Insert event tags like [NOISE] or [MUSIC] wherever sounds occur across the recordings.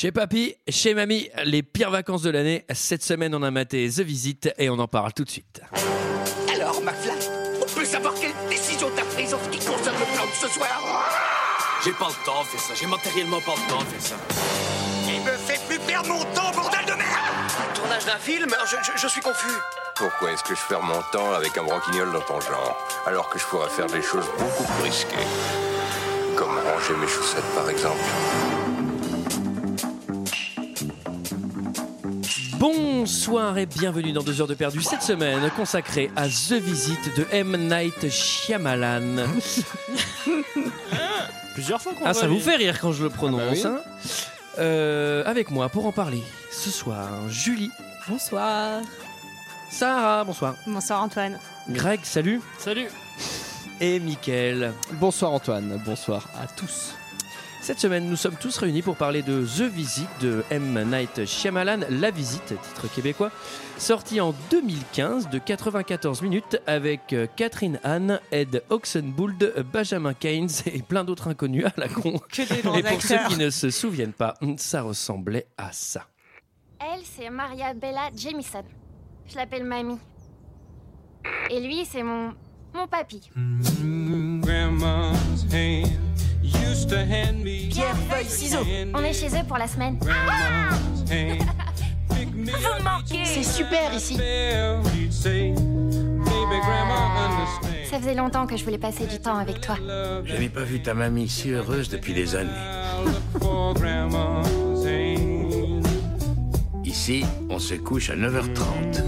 Chez papy, chez mamie, les pires vacances de l'année. Cette semaine, on a maté The Visit et on en parle tout de suite. Alors, McFly, on peut savoir quelle décision t'as prise en ce qui concerne le plan de ce soir? J'ai pas le temps de faire ça, j'ai matériellement pas le temps de faire ça. Il me fait plus perdre mon temps, bordel de merde? Tournage d'un film? Je, je- je suis confus. Pourquoi est-ce que je perds mon temps avec un branquignol dans ton genre, alors que je pourrais faire des choses beaucoup plus risquées? Comme ranger mes chaussettes, par exemple. Bonsoir et bienvenue dans 2 heures de perdu cette semaine consacrée à The Visit de M. Night Shyamalan. [LAUGHS] Plusieurs fois qu'on Ah, va ça vous fait rire quand je le prononce. Ah bah hein Euh, avec moi pour en parler ce soir, Julie, Bonsoir. Sarah, bonsoir. Bonsoir Antoine. Greg, salut. Salut. Et Mickaël. Bonsoir Antoine, bonsoir à tous. Cette semaine, nous sommes tous réunis pour parler de The Visit de M. Night Shyamalan, La Visite, titre québécois, sorti en 2015 de 94 minutes avec euh, Catherine Hahn, Ed Oxenbould, Benjamin Keynes et plein d'autres inconnus à la con. Que des grands Et pour ceux qui ne se souviennent pas, ça ressemblait à ça. Elle, c'est Maria Bella Jamison. Je l'appelle Mamie. Et lui, c'est mon. mon papy. Pierre, feuille, ciseaux. On est chez eux pour la semaine. Vous me manquez. C'est super ici. Ça faisait longtemps que je voulais passer du temps avec toi. J'avais pas vu ta mamie si heureuse depuis des années. Ici, on se couche à 9h30.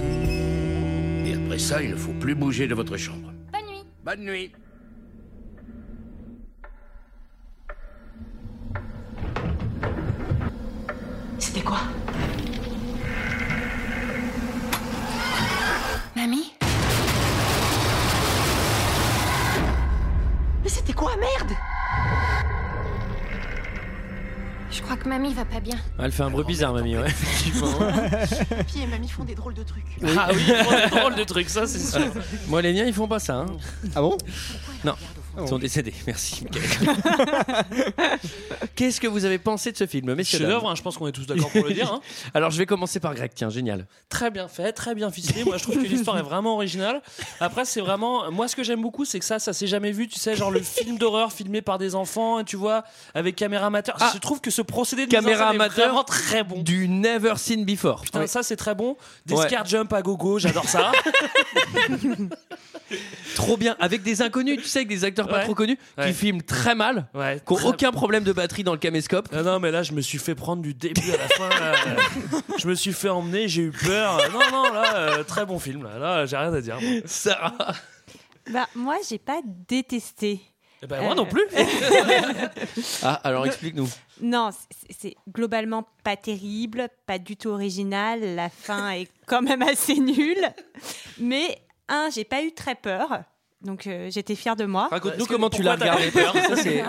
Et après ça, il ne faut plus bouger de votre chambre. Bonne nuit. Bonne nuit. C'était quoi Mamie Mais c'était quoi, merde Je crois que Mamie va pas bien. Elle fait un bruit bizarre, mamie, ouais. effectivement. Papy et mamie font des drôles de trucs. Ah oui, drôle- drôle de truc, ça c'est sûr. [LAUGHS] Moi, les miens, ils font pas ça. hein. Ah bon Non, ils sont décédés. [LAUGHS] Merci. [LAUGHS] Qu'est-ce que vous avez pensé de ce film, messieurs dames Chef-d'œuvre, hein, je pense qu'on est tous d'accord pour le dire. hein. [LAUGHS] Alors, je vais commencer par Greg. Tiens, génial. Très bien fait, très bien ficelé. Moi, je trouve que l'histoire est vraiment originale. Après, c'est vraiment. Moi, ce que j'aime beaucoup, c'est que ça, ça s'est jamais vu. Tu sais, genre le film d'horreur filmé par des enfants, tu vois, avec caméra amateur. Ah. je trouve que ce procédé de Caméra mise en scène est amateur. vraiment très bon. Du Never Seen Before. Putain, ça c'est très bon. Des Ouais. scare jump à gogo, j'adore ça. Trop bien. Avec des inconnus, tu sais, avec des acteurs pas Ouais. trop connus, Ouais. qui filment très mal, Ouais. qui n'ont très- aucun problème de batterie dans le caméscope. Ah non, mais là, je me suis fait prendre du début à la fin. là. [LAUGHS] je me suis fait emmener, j'ai eu peur. Non, non, là, euh, très bon film. Là, Là, j'ai rien à dire. moi. Sarah. Bah moi j'ai pas détesté. Eh ben, moi Euh. non plus. [LAUGHS] [LAUGHS] Ah, alors explique-nous. Non, c'est- c'est globalement pas terrible, pas du tout original. La fin est quand même assez nulle. Mais un, j'ai pas eu très peur. Donc euh, j'étais fière de moi. Raconte-nous comment tu l'as regardé.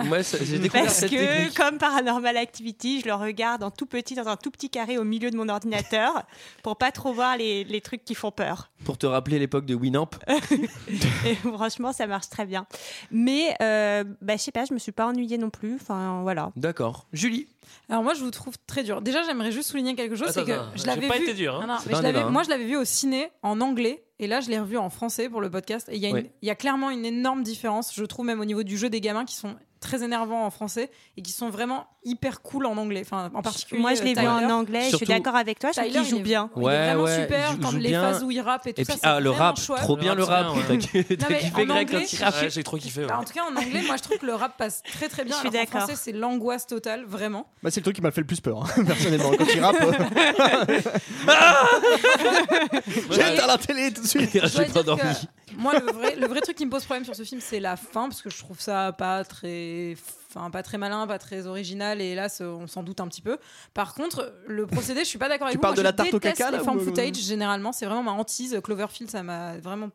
Moi, j'ai découvert Parce cette que, technique. comme Paranormal Activity, je le regarde en tout petit, dans un tout petit carré au milieu de mon ordinateur, [LAUGHS] pour pas trop voir les, les trucs qui font peur. Pour te rappeler l'époque de Winamp. [LAUGHS] Et franchement, ça marche très bien. Mais, euh, bah, je sais pas, je me suis pas ennuyée non plus. Enfin, voilà. D'accord. Julie. Alors moi je vous trouve très dur. Déjà j'aimerais juste souligner quelque chose, c'est que je l'avais pas vu. été dur, hein. Non, non, C'est mais pas je un l'avais- débat, hein. Moi je l'avais vu au ciné en anglais et là je l'ai revu en français pour le podcast. Et il y, a une- Ouais. il y a clairement une énorme différence, je trouve même au niveau du jeu des gamins qui sont très énervants en français et qui sont vraiment hyper cool en anglais. Enfin en particulier. Moi, je l'ai euh, vu en anglais. Je suis d'accord avec toi. Je trouve qu'il joue bien. il est Ouais, vraiment ouais, super quand les bien. phases où il rappe et tout Et ça. puis, c'est ah, le vraiment rap, chouette. trop bien Le rap, T'as kiffé en Greg, quand anglais, il rappe Ouais, j'ai trop kiffé. ouais. Bah, en tout cas, en anglais, moi je trouve que le rap passe très très bien. Je suis d'accord. français, c'est l'angoisse totale, vraiment. Bah, c'est le truc qui m'a fait le plus peur, hein, [LAUGHS] personnellement. Quand il rappe, [LAUGHS] [LAUGHS] j'ai éteint la télé tout de suite. J'ai pas dormi. Moi, le vrai, le vrai truc qui me pose problème sur ce film, c'est la fin, parce que je trouve ça pas très, enfin, pas très malin, pas très original, et là, ce- on s'en doute un petit peu. Par contre, le procédé, je suis pas d'accord avec Tu vous. parles Moi, de la tarte au caca, les ou- footage, généralement, c'est vraiment ma hantise. Cloverfield, ça m'a vraiment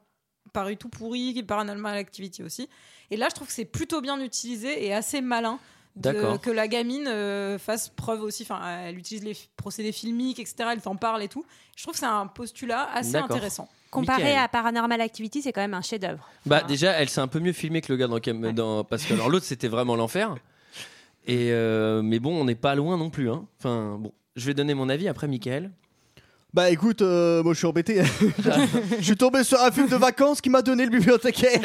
paru tout pourri, Paranormal Activity aussi. Et là, je trouve que c'est plutôt bien utilisé et assez malin. de- que la gamine euh, fasse preuve aussi, enfin, elle utilise les procédés filmiques, etc. Elle t'en parle et tout. Je trouve que c'est un postulat assez intéressant. Comparé Michael. à Paranormal Activity, c'est quand même un chef-d'œuvre. Bah Enfin, déjà, elle s'est un peu mieux filmée que le gars dans, Cam- dans- parce que alors l'autre c'était vraiment l'enfer. Et euh, mais bon, on n'est pas loin non plus. Hein. Enfin bon, je vais donner mon avis après, Michael. Bah écoute, euh, moi je suis embêté. [LAUGHS] je suis tombé sur un film de vacances qui m'a donné le bibliothécaire.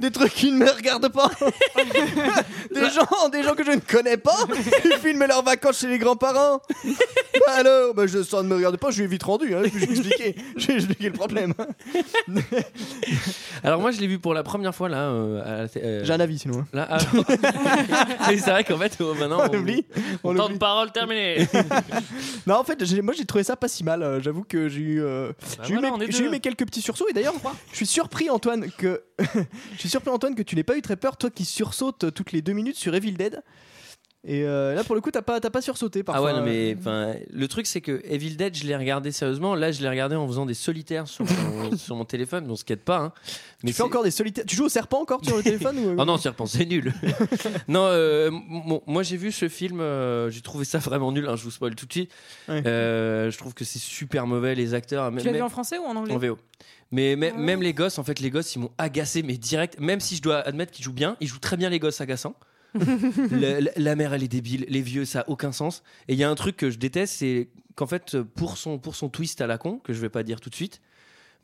des trucs qui ne me regardent pas. [LAUGHS] des gens, des gens que je ne connais pas. Ils filment leurs vacances chez les grands-parents. Bah alors, bah je, ça ne me regarde pas, je lui ai vite rendu. Hein, je vais expliquer, [LAUGHS] je vais expliquer le problème. Alors moi, je l'ai vu pour la première fois là. euh, euh, J'ai un avis sinon. hein. Là, ah, Mais c'est vrai qu'en fait, maintenant, On oublie. On Temps oublie. de parole terminé. Non, en fait, moi j'ai trouvé ça pas si mal. J'avoue que j'ai eu, euh, Bah j'ai eu, voilà, on mes- est j'ai eu deux. mes quelques petits sursauts. Et d'ailleurs, je suis surpris, Antoine, que [LAUGHS] je suis surpris, Antoine, que tu n'aies pas eu très peur, toi qui sursautes toutes les deux minutes sur Evil Dead. Et euh, là, pour le coup, t'as pas, t'as pas sursauté Ah parfois. ouais, non, mais enfin, le truc c'est que Evil Dead, je l'ai regardé sérieusement. Là, je l'ai regardé en faisant des solitaires sur mon, [LAUGHS] sur mon téléphone. On se quête pas. Hein. Mais tu fais c'est- encore des solitaires? Tu joues au serpent encore sur le [LAUGHS] téléphone ou... Oh non, serpent, c'est nul. [LAUGHS] non, euh, m- moi j'ai vu ce film, euh, j'ai trouvé ça vraiment nul. hein, je vous spoil tout de suite. Ouais. Euh, je trouve que c'est super mauvais les acteurs. Tu l'as vu en français ou en anglais? En VO. Mais Ah. même les gosses, en fait, les gosses, ils m'ont agacé, mais direct. Même si je dois admettre qu'ils jouent bien, ils jouent très bien les gosses agaçants. [LAUGHS] La mère, elle est débile. Les vieux, ça a aucun sens. Et il y a un truc que je déteste, c'est qu'en fait, pour son, pour son twist à la con, que je vais pas dire tout de suite,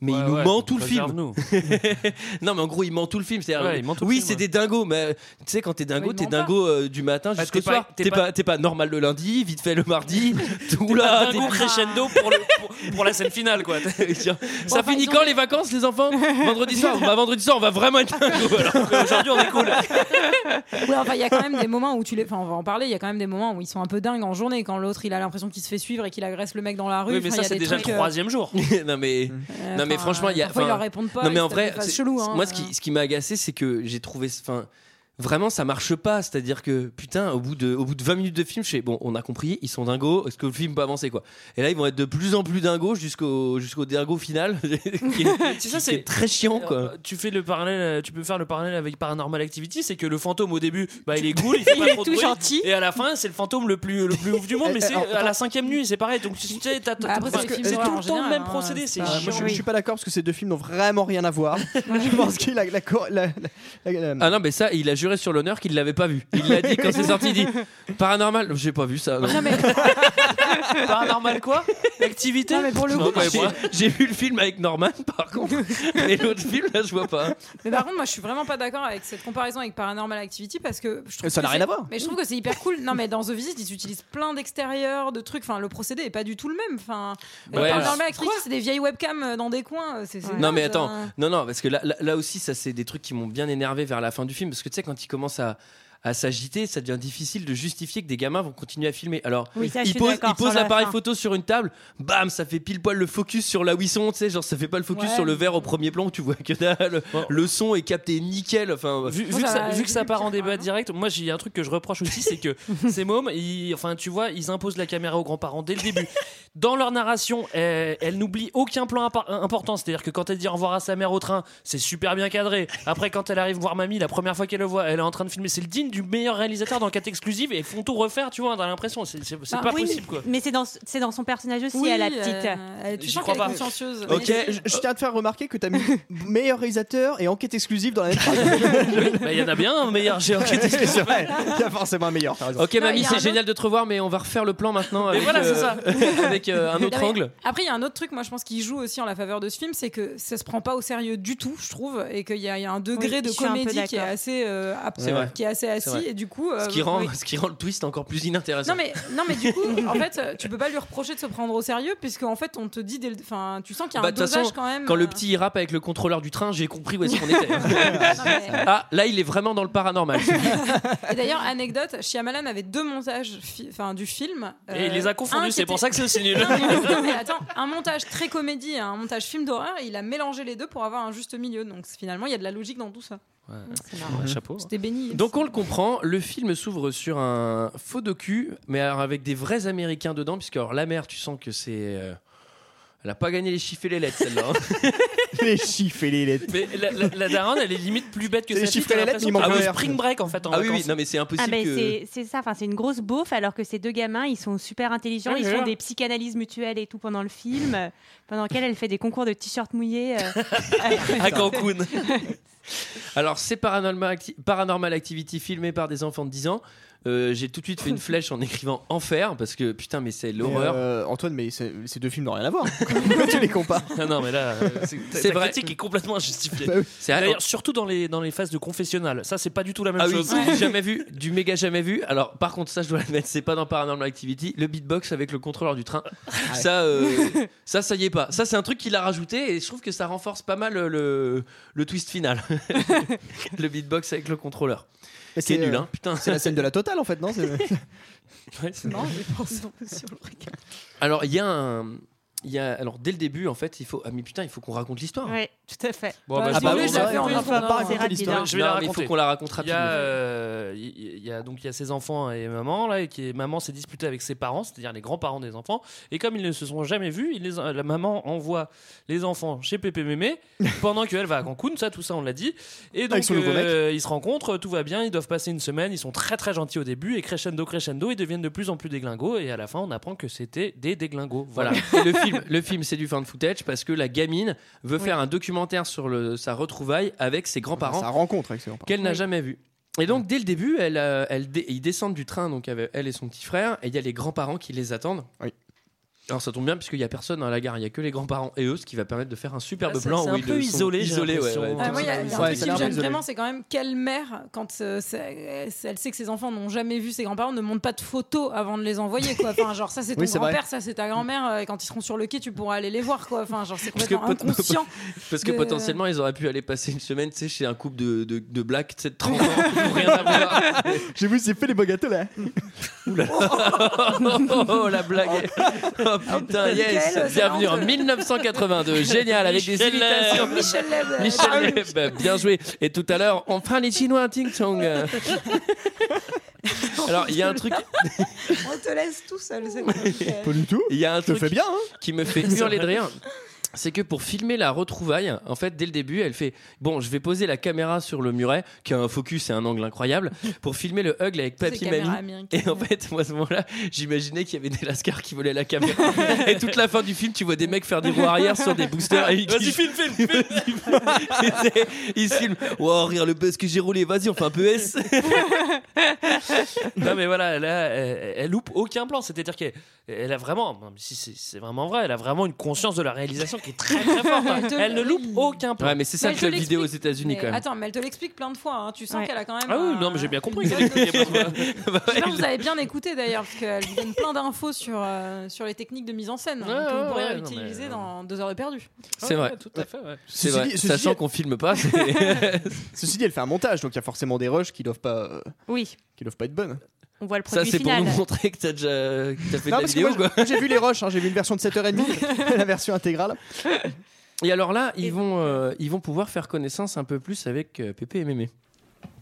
mais Ouais, il nous ouais, ment tout le film. [LAUGHS] non, mais en gros, il ment tout le film. C'est-à-dire, Ouais, il oui, film, c'est ouais. des dingos, mais tu sais, quand t'es dingo, Ouais, il t'es dingo euh, du matin Ah, jusqu'au soir. t'es T'es pas- pas, t'es pas normal le lundi, vite fait le mardi. tout [LAUGHS] T'es là, pas t'es- dingo crescendo pour, le- pour- pour la scène finale, quoi. [LAUGHS] ça finit quand les vacances, les enfants? Vendredi soir. Bah, vendredi soir, on va vraiment être dingo. Alors qu'aujourd'hui, on est cool. Ouais, enfin, il y a quand même des moments où tu les. Enfin, on va en parler. Il y a quand même des moments où ils sont un peu dingues en journée quand l'autre il a l'impression qu'il se fait suivre et qu'il agresse le mec dans la rue. Oui, mais ça, il c'est déjà le euh, troisième jour. non mais, euh, mais franchement, il y a. Parfois, ils leur répondent pas. non mais en vrai, c'est- cheloues, hein. moi, ce qui, ce qui m'a agacé, c'est que j'ai trouvé, enfin, vraiment, ça marche pas. C'est-à-dire que putain, au bout de, au bout de 20 minutes de film, je fais bon, on a compris, ils sont dingos. Est-ce que le film peut avancer quoi Et là, ils vont être de plus en plus dingos jusqu'au, jusqu'au dingo final. qui est- C'est ça, c'est est très chiant quoi. Euh, tu fais le parallèle, euh, tu peux faire le parallèle avec Paranormal Activity, c'est que le fantôme au début, bah il est cool, il fait Il pas est trop de tout bruit, gentil. et à la fin c'est le fantôme le plus le plus ouf du monde, mais c'est à la cinquième nuit, c'est pareil. Donc tu sais, Bah, c'est c'est tout le temps le même hein, procédé, c'est c'est pas- Ah, moi, je, chiant. je suis pas d'accord parce que ces deux films n'ont vraiment rien à voir. je pense qu'il a la- Ah non, mais ça, il a juré sur l'honneur qu'il l'avait pas vu. Il l'a dit quand c'est sorti. Il dit Paranormal, j'ai pas vu ça. non. Non, mais, [LAUGHS] Paranormal quoi? Activité non, mais pour le Non, coup, pas- J'ai- J'ai vu le film avec Norman, par contre. Mais l'autre film, là, je vois pas. mais par contre, moi, je suis vraiment pas d'accord avec cette comparaison avec Paranormal Activity parce que je trouve Ça que n'a rien c'est- à voir. Mais je trouve que c'est hyper cool. Non, mais dans The Visit, ils utilisent plein d'extérieurs, de trucs. Enfin, le procédé est pas du tout le même. Enfin, Ouais, Paranormal alors- Activity, c'est des vieilles webcams euh, dans des coins. C'est, c'est Non, mais naze, attends. Non, non, parce que là, là, là aussi, ça, c'est des trucs qui m'ont bien énervé vers la fin du film. Parce que tu sais, quand il commence à à s'agiter, ça devient difficile de justifier que des gamins vont continuer à filmer. Alors, Oui, ça, je il suis pose, d'accord il pose sur la l'appareil photo sur une table, bam, ça fait pile poil le focus sur la Wisson, tu sais, genre ça fait pas le focus Ouais. sur le verre au premier plan où tu vois que dalle. Bon. Le son est capté nickel. Enfin, Vu, que ça vu que [LAUGHS] part en débat hein. direct, moi j'ai un truc que je reproche aussi, c'est que [LAUGHS] ces mômes, ils, enfin tu vois, ils imposent la caméra aux grands-parents dès le début. Dans leur narration, elles, elles n'oublient aucun plan important. C'est-à-dire que quand elle dit au revoir à sa mère au train, c'est super bien cadré. Après, quand elle arrive voir mamie, la première fois qu'elle le voit, elle est en train de filmer. C'est le digne du meilleur réalisateur dans le 4 exclusive et font tout refaire, tu vois, on a l'impression. C'est c'est- c'est Bah, pas oui. possible quoi. Mais c'est dans, c'est dans son personnage aussi, Oui, à la euh, petite. elle- tu J'y sens crois qu'elle est consciencieuse. Ok, je, je tiens à te faire remarquer que t'as mis [LAUGHS] meilleur réalisateur et enquête exclusive dans la même phrase. Bah, Il y en a bien un meilleur j'ai enquête [LAUGHS] exclusive. il y a forcément un meilleur. t'as. Ok, Non, mamie, c'est génial de te revoir, mais on va refaire le plan maintenant avec, voilà, c'est euh, ça. [LAUGHS] avec euh, un autre angle. Après, il y a un autre truc, moi je pense, qui joue aussi en la faveur de ce film, c'est que ça se prend pas au sérieux du tout, je trouve, et qu'il y, a il y a un degré Oui, de comédie qui est assez, euh, ap- C'est vrai. qui est assez assis, vrai. et du coup. euh, Ce qui, rend, oui. ce qui rend le twist encore plus inintéressant. Non mais, non mais du coup, en fait, tu peux pas lui reprocher de se prendre au sérieux, puisque en fait, on te dit, dès le- enfin, tu sens qu'il y a Bah, un dosage façon, quand même. Quand le euh, petit il rappe avec le contrôleur du train, j'ai compris où est-ce qu'on était. [LAUGHS] non, mais- ah, là, il est vraiment dans le paranormal. Et d'ailleurs, anecdote, Shyamalan avait deux montages fi- enfin, du film. Et il les a confondus, c'est pour ça que c'est aussi nul. [LAUGHS] Non, mais- attends, un montage très comédie et un montage film d'horreur, il a mélangé les deux pour avoir un juste milieu. Donc finalement, il y a de la logique dans tout ça. Ouais, chapeau. J'étais béni. Donc on le comprend, le film s'ouvre sur un faux docu, mais alors avec des vrais Américains dedans, puisque alors, la mère, tu sens que c'est... euh, Elle a pas gagné les chiffres et les lettres, celle-là. hein. [LAUGHS] les chiffres et les lettres. Mais la, la, la daronne, elle est limite plus bête que C'est les sa fille. chiffres et t'as les lettres, l'impression- il manque Ah oui. Spring Break en fait. En ah oui, oui, vacances. non mais c'est Ah impossible ben que... c'est c'est ça, enfin c'est une grosse beauf alors que ces deux gamins ils sont super intelligents, Ouais, ils font des psychanalyses mutuelles et tout pendant le film, euh, pendant lequel elle fait des concours de t-shirts mouillés. euh, [LAUGHS] À Cancun. [LAUGHS] Alors c'est Paranormal, Acti- Paranormal Activity filmé par des enfants de 10 ans. Euh, j'ai tout de suite fait une flèche en écrivant enfer parce que putain, mais c'est l'horreur. euh, Antoine, mais ces deux films n'ont rien à voir. [LAUGHS] Pourquoi tu les compares Ah non, mais là, euh, c'est vrai. critique est complètement injustifiée. Bah oui. C'est D'ailleurs, surtout dans les, dans les phases de confessionnal. Ça, c'est pas du tout la même Ah oui, chose. jamais vu, du méga jamais vu. Alors, par contre, ça, je dois l'admettre, c'est pas dans Paranormal Activity. Le beatbox avec le contrôleur du train, ça, euh, [LAUGHS] ça, ça y est pas. Ça, c'est un truc qu'il a rajouté et je trouve que ça renforce pas mal le, le twist final. [LAUGHS] le beatbox avec le contrôleur. Mais C'est nul, euh, hein, putain. C'est la scène de la totale en fait, non C'est- [LAUGHS] Ouais, c'est Non, j'ai pensé sur le regard. Alors, il y a un. Il y a, alors dès le début en fait il faut ah mais putain il faut qu'on raconte l'histoire Oui, tout à fait. Bon, Bah, bah, raconter. fais en on va pas raconter l'histoire. hein. Je vais la mais il raconter. faut qu'on la raconte Il y rapidement a, euh, il y- a donc il y a ses enfants et maman là et qui est- maman s'est disputée avec ses parents c'est-à-dire les grands-parents des enfants et comme ils ne se sont jamais vus les, la maman envoie les enfants chez Pépé Mémé [LAUGHS] pendant qu'elle va à Cancun ça tout ça on l'a dit et donc euh, ils se rencontrent tout va bien ils doivent passer une semaine ils sont très très gentils au début et crescendo crescendo ils deviennent de plus en plus déglingos et à la fin on apprend que c'était des déglingos voilà Voilà. Et le film, [LAUGHS] le film c'est du fan footage parce que la gamine veut faire un documentaire sur le, sa retrouvaille avec ses grands-parents Sa rencontre avec ses grands-parents. qu'elle n'a jamais vu. Et donc dès le début, elle, euh, elle dé- ils descendent du train donc avec elle et son petit frère et il y a les grands-parents qui les attendent. Oui. Alors ça tombe bien puisqu'il y a personne dans la gare, il y a que les grands-parents et eux, ce qui va permettre de faire un superbe Ah, plan c'est un peu isolé, j'ai isolés, ouais, l'impression. ouais, Ah, moi, il y a, il y a un Ouais, truc ça qui me gêne isolé. vraiment, c'est quand même quelle mère, quand euh, c'est- elle sait que ses enfants n'ont jamais vu ses grands-parents, ne montre pas de photos avant de les envoyer. Quoi. Enfin, genre, ça, c'est [LAUGHS] ton Oui, grand-père, ça, c'est ta grand-mère. euh, et quand ils seront sur le quai, tu pourras aller les voir. Quoi. Enfin, genre, c'est Parce que complètement pot- [LAUGHS] inconscient. Parce que de- potentiellement ils auraient pu aller passer une semaine tu sais, chez un couple de, de, de blacks tu sais, de 30 ans pour rien avoir. [LAUGHS] J'ai vu, c'est fait les beaux gâteaux là. oh la blague Oh putain yes Bienvenue en 1982 [LAUGHS] Génial avec des Michel imitations Leb. Michel Leb. Michel Leb, bien joué. Et tout à l'heure, on fera les Chinois à Ting Chong. [LAUGHS] Alors, il y a un truc, On te laisse tout seul. c'est. Pas du tout. il y a un truc fais bien, hein qui me fait hurler de rire. C'est que pour filmer la retrouvaille, en fait, dès le début, elle fait Bon, je vais poser la caméra sur le muret, qui a un focus et un angle incroyable, pour filmer le huggle avec papy mamie. Et en fait, moi à ce moment-là, j'imaginais qu'il y avait des lascars qui volaient la caméra. et toute la fin du film, tu vois des mecs faire des roues arrière sur des boosters. Et vas-y filme filme filme [LAUGHS] ils se filment. Wow, regarde le buzz que j'ai roulé. Vas-y, on fait un peu S. non mais voilà là elle, elle loupe aucun plan c'est-à-dire qu'elle elle a vraiment si c'est c'est vraiment vrai elle a vraiment une conscience de la réalisation qui est très très forte [LAUGHS] hein. Elle ne loupe aucun plan Ouais, mais c'est ça Mais le club vidéo aux l'explique. États-Unis quand même. Attends, mais elle te l'explique plein de fois. hein. Tu sens Ouais. qu'elle a quand même. ah oui non mais j'ai bien compris [LAUGHS] qu'elle pas, [LAUGHS] vous avez bien écouté d'ailleurs, parce qu'elle vous donne plein d'infos sur, euh, sur les techniques de mise en scène hein, Ouais, que vous ouais, pourrez ouais, non, utiliser mais- dans deux heures de perdu. C'est vrai. tout à fait ouais. C'est Ceci vrai. dit- ceci Sachant dit- qu'on filme pas, c'est- Ceci dit, elle fait un montage, donc il y a forcément des rushs qui doivent pas, euh, Oui, qui doivent pas être bonnes. On voit le ça produit c'est pour nous montrer que t'as déjà que t'as fait Non, de la vidéo j'ai vu les rushs, hein, j'ai vu une version de 7h30, [LAUGHS] [LAUGHS] la version intégrale. Et alors là, ils vont euh, ils vont pouvoir faire connaissance un peu plus avec euh, Pépé et Mémé.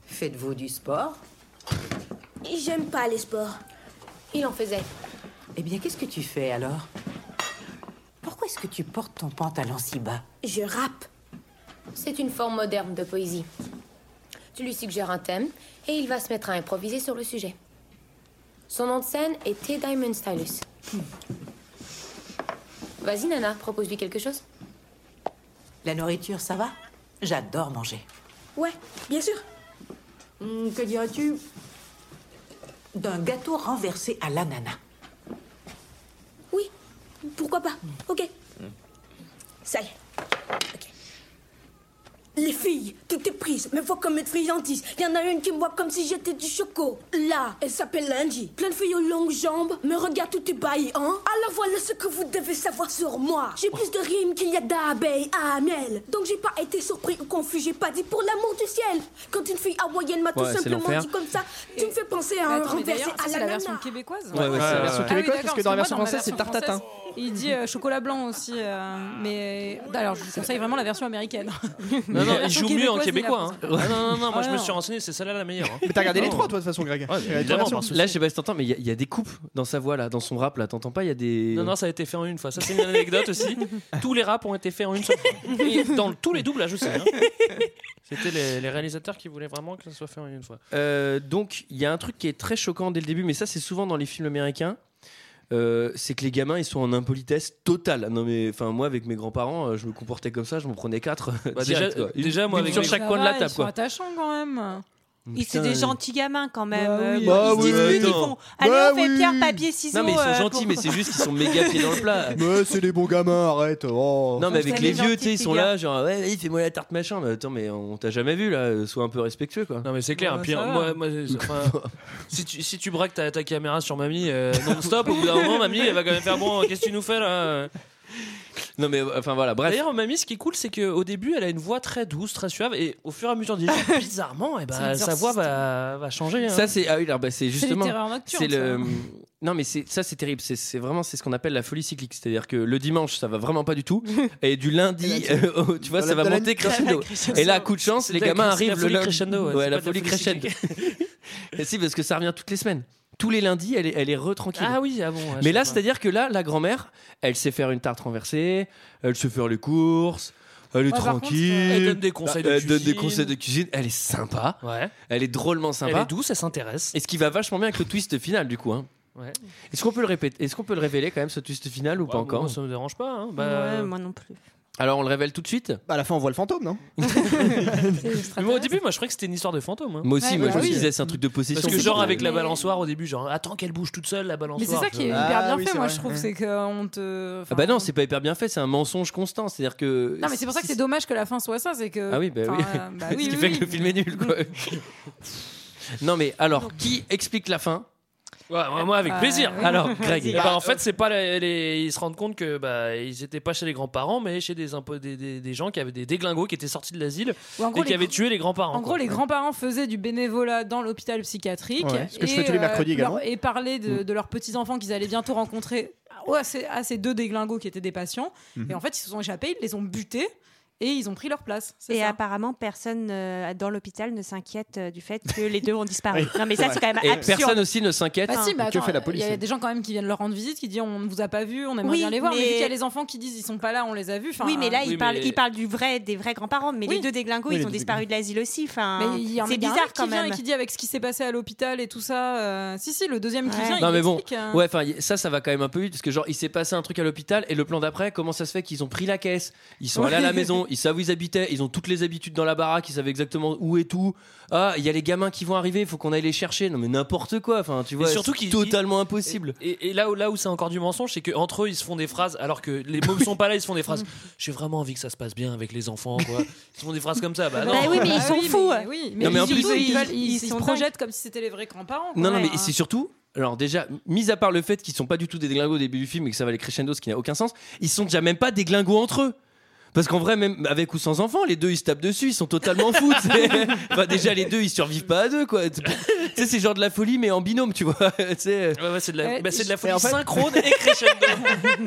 Faites-vous du sport? J'aime pas les sports. Il en faisait. Eh bien, qu'est-ce que tu fais alors? Pourquoi est-ce que tu portes ton pantalon si bas? Je rappe. C'est une forme moderne de poésie. Tu lui suggères un thème et il va se mettre à improviser sur le sujet. Son nom de scène est T. Diamond Stylus. Vas-y, Nana, propose-lui quelque chose. La nourriture, ça va? J'adore manger. Ouais, bien sûr. Hmm, que dirais-tu? D'un gâteau renversé à l'ananas Oui, pourquoi pas. Ok. Ça y est. Les filles, tout est prise, me voient comme une friandise. Y en a une qui me voit comme si j'étais du choco. Là, elle s'appelle Lundi. Plein de filles aux longues jambes, me regardent tout ébahies, hein. Alors voilà ce que vous devez savoir sur moi. J'ai plus de rimes qu'il y a d'abeilles à miel. Donc j'ai pas été surpris ou confus, j'ai pas dit pour l'amour du ciel. Quand une fille hawaïenne m'a tout Ouais, simplement dit comme ça, tu me fais penser à un Attends, mais renversé à c'est la, la version québécoise Ouais, ouais, c'est la version Ah oui, québécoise, parce que dans la version française, c'est tartatin. Il dit euh, chocolat blanc aussi, euh, mais alors je vous conseille vraiment la version américaine. non non il joue mieux en québécois hein. Ah, non non non moi Ah, je me non. suis renseigné c'est celle-là la meilleure hein. Mais t'as regardé les trois, toi, de toute façon, Greg. Ouais, évidemment. Là, je sais pas si t'entends, mais il y, a- il y a des coupes dans sa voix là, dans son rap là. T'entends pas Il y a des. Non, non, ça a été fait en une fois. Ça, c'est une anecdote aussi. [LAUGHS] Tous les raps ont été faits en une seule fois. Et [LAUGHS] dans tous les doublages aussi. hein. C'était les, les réalisateurs qui voulaient vraiment que ça soit fait en une fois. Euh, donc, il y a un truc qui est très choquant dès le début, mais ça, c'est souvent dans les films américains. Euh, c'est que les gamins ils sont en impolitesse totale. Non mais enfin moi avec mes grands-parents euh, je me comportais comme ça, je m'en prenais quatre. [LAUGHS] Bah, direct, déjà- déjà, moi, avec sur mes- chaque coin de la table Ils sont attachants quand même. Ils c'est des gentils gamins quand même. Bah oui. Bah ils se oui, disputent, ils font. Allez, Bah on fait oui. pierre, papier, ciseaux. Non, mais ils sont euh, gentils, pour- mais c'est juste qu'ils sont méga pieds dans le plat. Mais [LAUGHS] c'est des bons gamins, arrête. Oh. Non, mais avec les les vieux, tu sais, ils sont là, genre, ouais, vas-y, fais-moi la tarte machin. Mais attends, mais on t'a jamais vu là, sois un peu respectueux quoi. Non mais c'est clair. Ouais, Puis, moi, moi, enfin, [LAUGHS] si tu si tu braques ta, ta caméra sur mamie euh, non-stop, au bout d'un moment, mamie, elle va quand même faire bon. Qu'est-ce que tu nous fais là? Non, mais enfin voilà, bref. D'ailleurs, mamie, ce qui est cool, c'est qu'au début, elle a une voix très douce, très suave, et au fur et à mesure des jours, [LAUGHS] bizarrement, eh ben, C'est un sa voix va, va changer. hein. Ça, c'est. Ah oui, bah, c'est justement. C'est le. [LAUGHS] Non mais c'est ça c'est terrible, c'est c'est vraiment c'est ce qu'on appelle la folie cyclique, c'est-à-dire que le dimanche ça va vraiment pas du tout [LAUGHS] et du lundi euh, au- tu vois ça va monter crescendo. Et là coup de chance les gamins arrivent le folie lundi. crescendo, ouais, la folie crescendo. Et si parce que ça revient toutes les semaines. Tous les lundis elle est elle est re tranquille. Ah oui, ah bon. ouais, mais là pas. c'est-à-dire que là la grand-mère, elle sait faire une tarte renversée, elle sait faire les courses, elle est par contre, tranquille. elle donne des conseils de elle donne des cuisine. conseils de cuisine, elle est sympa, Ouais. elle est drôlement Elle sympa. est douce, elle s'intéresse. Et ce qui va vachement bien avec le twist final du coup. Hein. Ouais. Est-ce qu'on peut le répéter Est-ce qu'on peut le révéler quand même ce twist final ou pas Ouais, encore Moi, ça me dérange pas. hein. Bah, Ouais, moi non plus. Alors on le révèle tout de suite Bah, à la fin, on voit le fantôme, non [LAUGHS] mais moi, au début, moi, je croyais que c'était une histoire de fantôme. hein. Moi aussi, Ouais, moi bah je me oui. disais c'est un truc de possession. Parce que genre avec la Mais- balançoire au début, genre attends qu'elle bouge toute seule la Mais balançoire. c'est ça qui est hyper Ah bien oui, fait, c'est moi vrai. je trouve, c'est qu'on te. Ah bah non, c'est pas hyper bien fait, c'est un mensonge constant, c'est-à-dire que. Non, mais c'est pour ça que c'est dommage que la fin soit ça, c'est que. Ah oui, bah oui. enfin, euh, bah oui, [LAUGHS] Ce qui oui, fait oui. que le film est nul quoi. [LAUGHS] non mais alors qui explique la fin? Ouais, moi, moi, avec Euh, plaisir. Alors Greg. Et bah, en fait, c'est pas les, les- ils se rendent compte que bah ils étaient pas chez les grands-parents, mais chez des, impo- des, des, des gens qui avaient des déglingos qui étaient sortis de l'asile Ou en et qui les- avaient tué les grands-parents. En quoi. gros, les grands-parents faisaient du bénévolat dans l'hôpital psychiatrique. Ouais, ce que je et, fais tous les mercredis leur- également. Et parlaient de, Mm. de leurs petits-enfants qu'ils allaient bientôt rencontrer à ces, à ces deux déglingos qui étaient des patients. Mhm. Et en fait, ils se sont échappés, ils les ont butés et ils ont pris leur place. Et ça. apparemment, personne euh, dans l'hôpital ne s'inquiète euh, du fait que les deux ont [LAUGHS] disparu. Oui. Non, mais ça, c'est quand même Et absurde. personne aussi ne s'inquiète. Bah si, mais que fait la Il police y a des gens quand même qui viennent leur rendre visite, qui disent on ne vous a pas vu, on aimerait Oui, bien les voir. Mais, mais- vu qu'il y a les enfants qui disent ils sont pas là, on les a vus. Enfin, oui, mais là, oui, il, parle, mais- il parle du vrai, des vrais grands-parents. Mais Oui. les deux déglingos, ils ont disparu de l'asile aussi. Enfin, il c'est il bizarre quand même. et qui dit avec ce qui s'est passé à l'hôpital et tout ça. euh, Si, si, le deuxième qui vient, Non il mais bon, euh, ouais, enfin ça, ça va quand même un peu vite parce que genre il s'est passé un truc à l'hôpital et le plan d'après, comment ça se fait qu'ils ont pris la caisse, ils sont allés à la [LAUGHS] maison, ils savent où ils habitaient, ils ont toutes les habitudes dans la baraque, ils savent exactement où et tout. Ah, il y a les gamins qui vont arriver, il faut qu'on aille les chercher. Non mais n'importe quoi, enfin tu vois, surtout c'est totalement impossible. Et, et là où, là où c'est encore du mensonge, c'est qu'entre eux, ils se font des phrases, alors que les mômes [LAUGHS] sont pas là, ils se font des phrases. J'ai vraiment envie que ça se passe bien avec les enfants, quoi. Ils se font des phrases comme ça. Bah non. Bah oui, mais ils Ah sont oui, fous. Mais, oui, mais, Non, mais en ils- plus, ils, ils- veulent- ils- ils ils se projettent comme si c'était les vrais grands-parents. Non, non, mais Ouais. c'est surtout. Alors déjà, mis à part le fait qu'ils sont pas du tout des déglingos au début du film et que ça va les crescendo, ce qui n'a aucun sens, ils sont déjà même pas des glingos entre eux. Parce qu'en vrai, même avec ou sans enfants, les deux ils se tapent dessus, ils sont totalement fous. tu sais. [LAUGHS] enfin, déjà, les deux ils survivent pas à deux, quoi. Tu sais, c'est genre de la folie, mais en binôme, tu vois. [LAUGHS] Ouais, ouais, c'est de la, Ouais, bah, c'est de la folie en fait- synchrone [LAUGHS] et crescendo.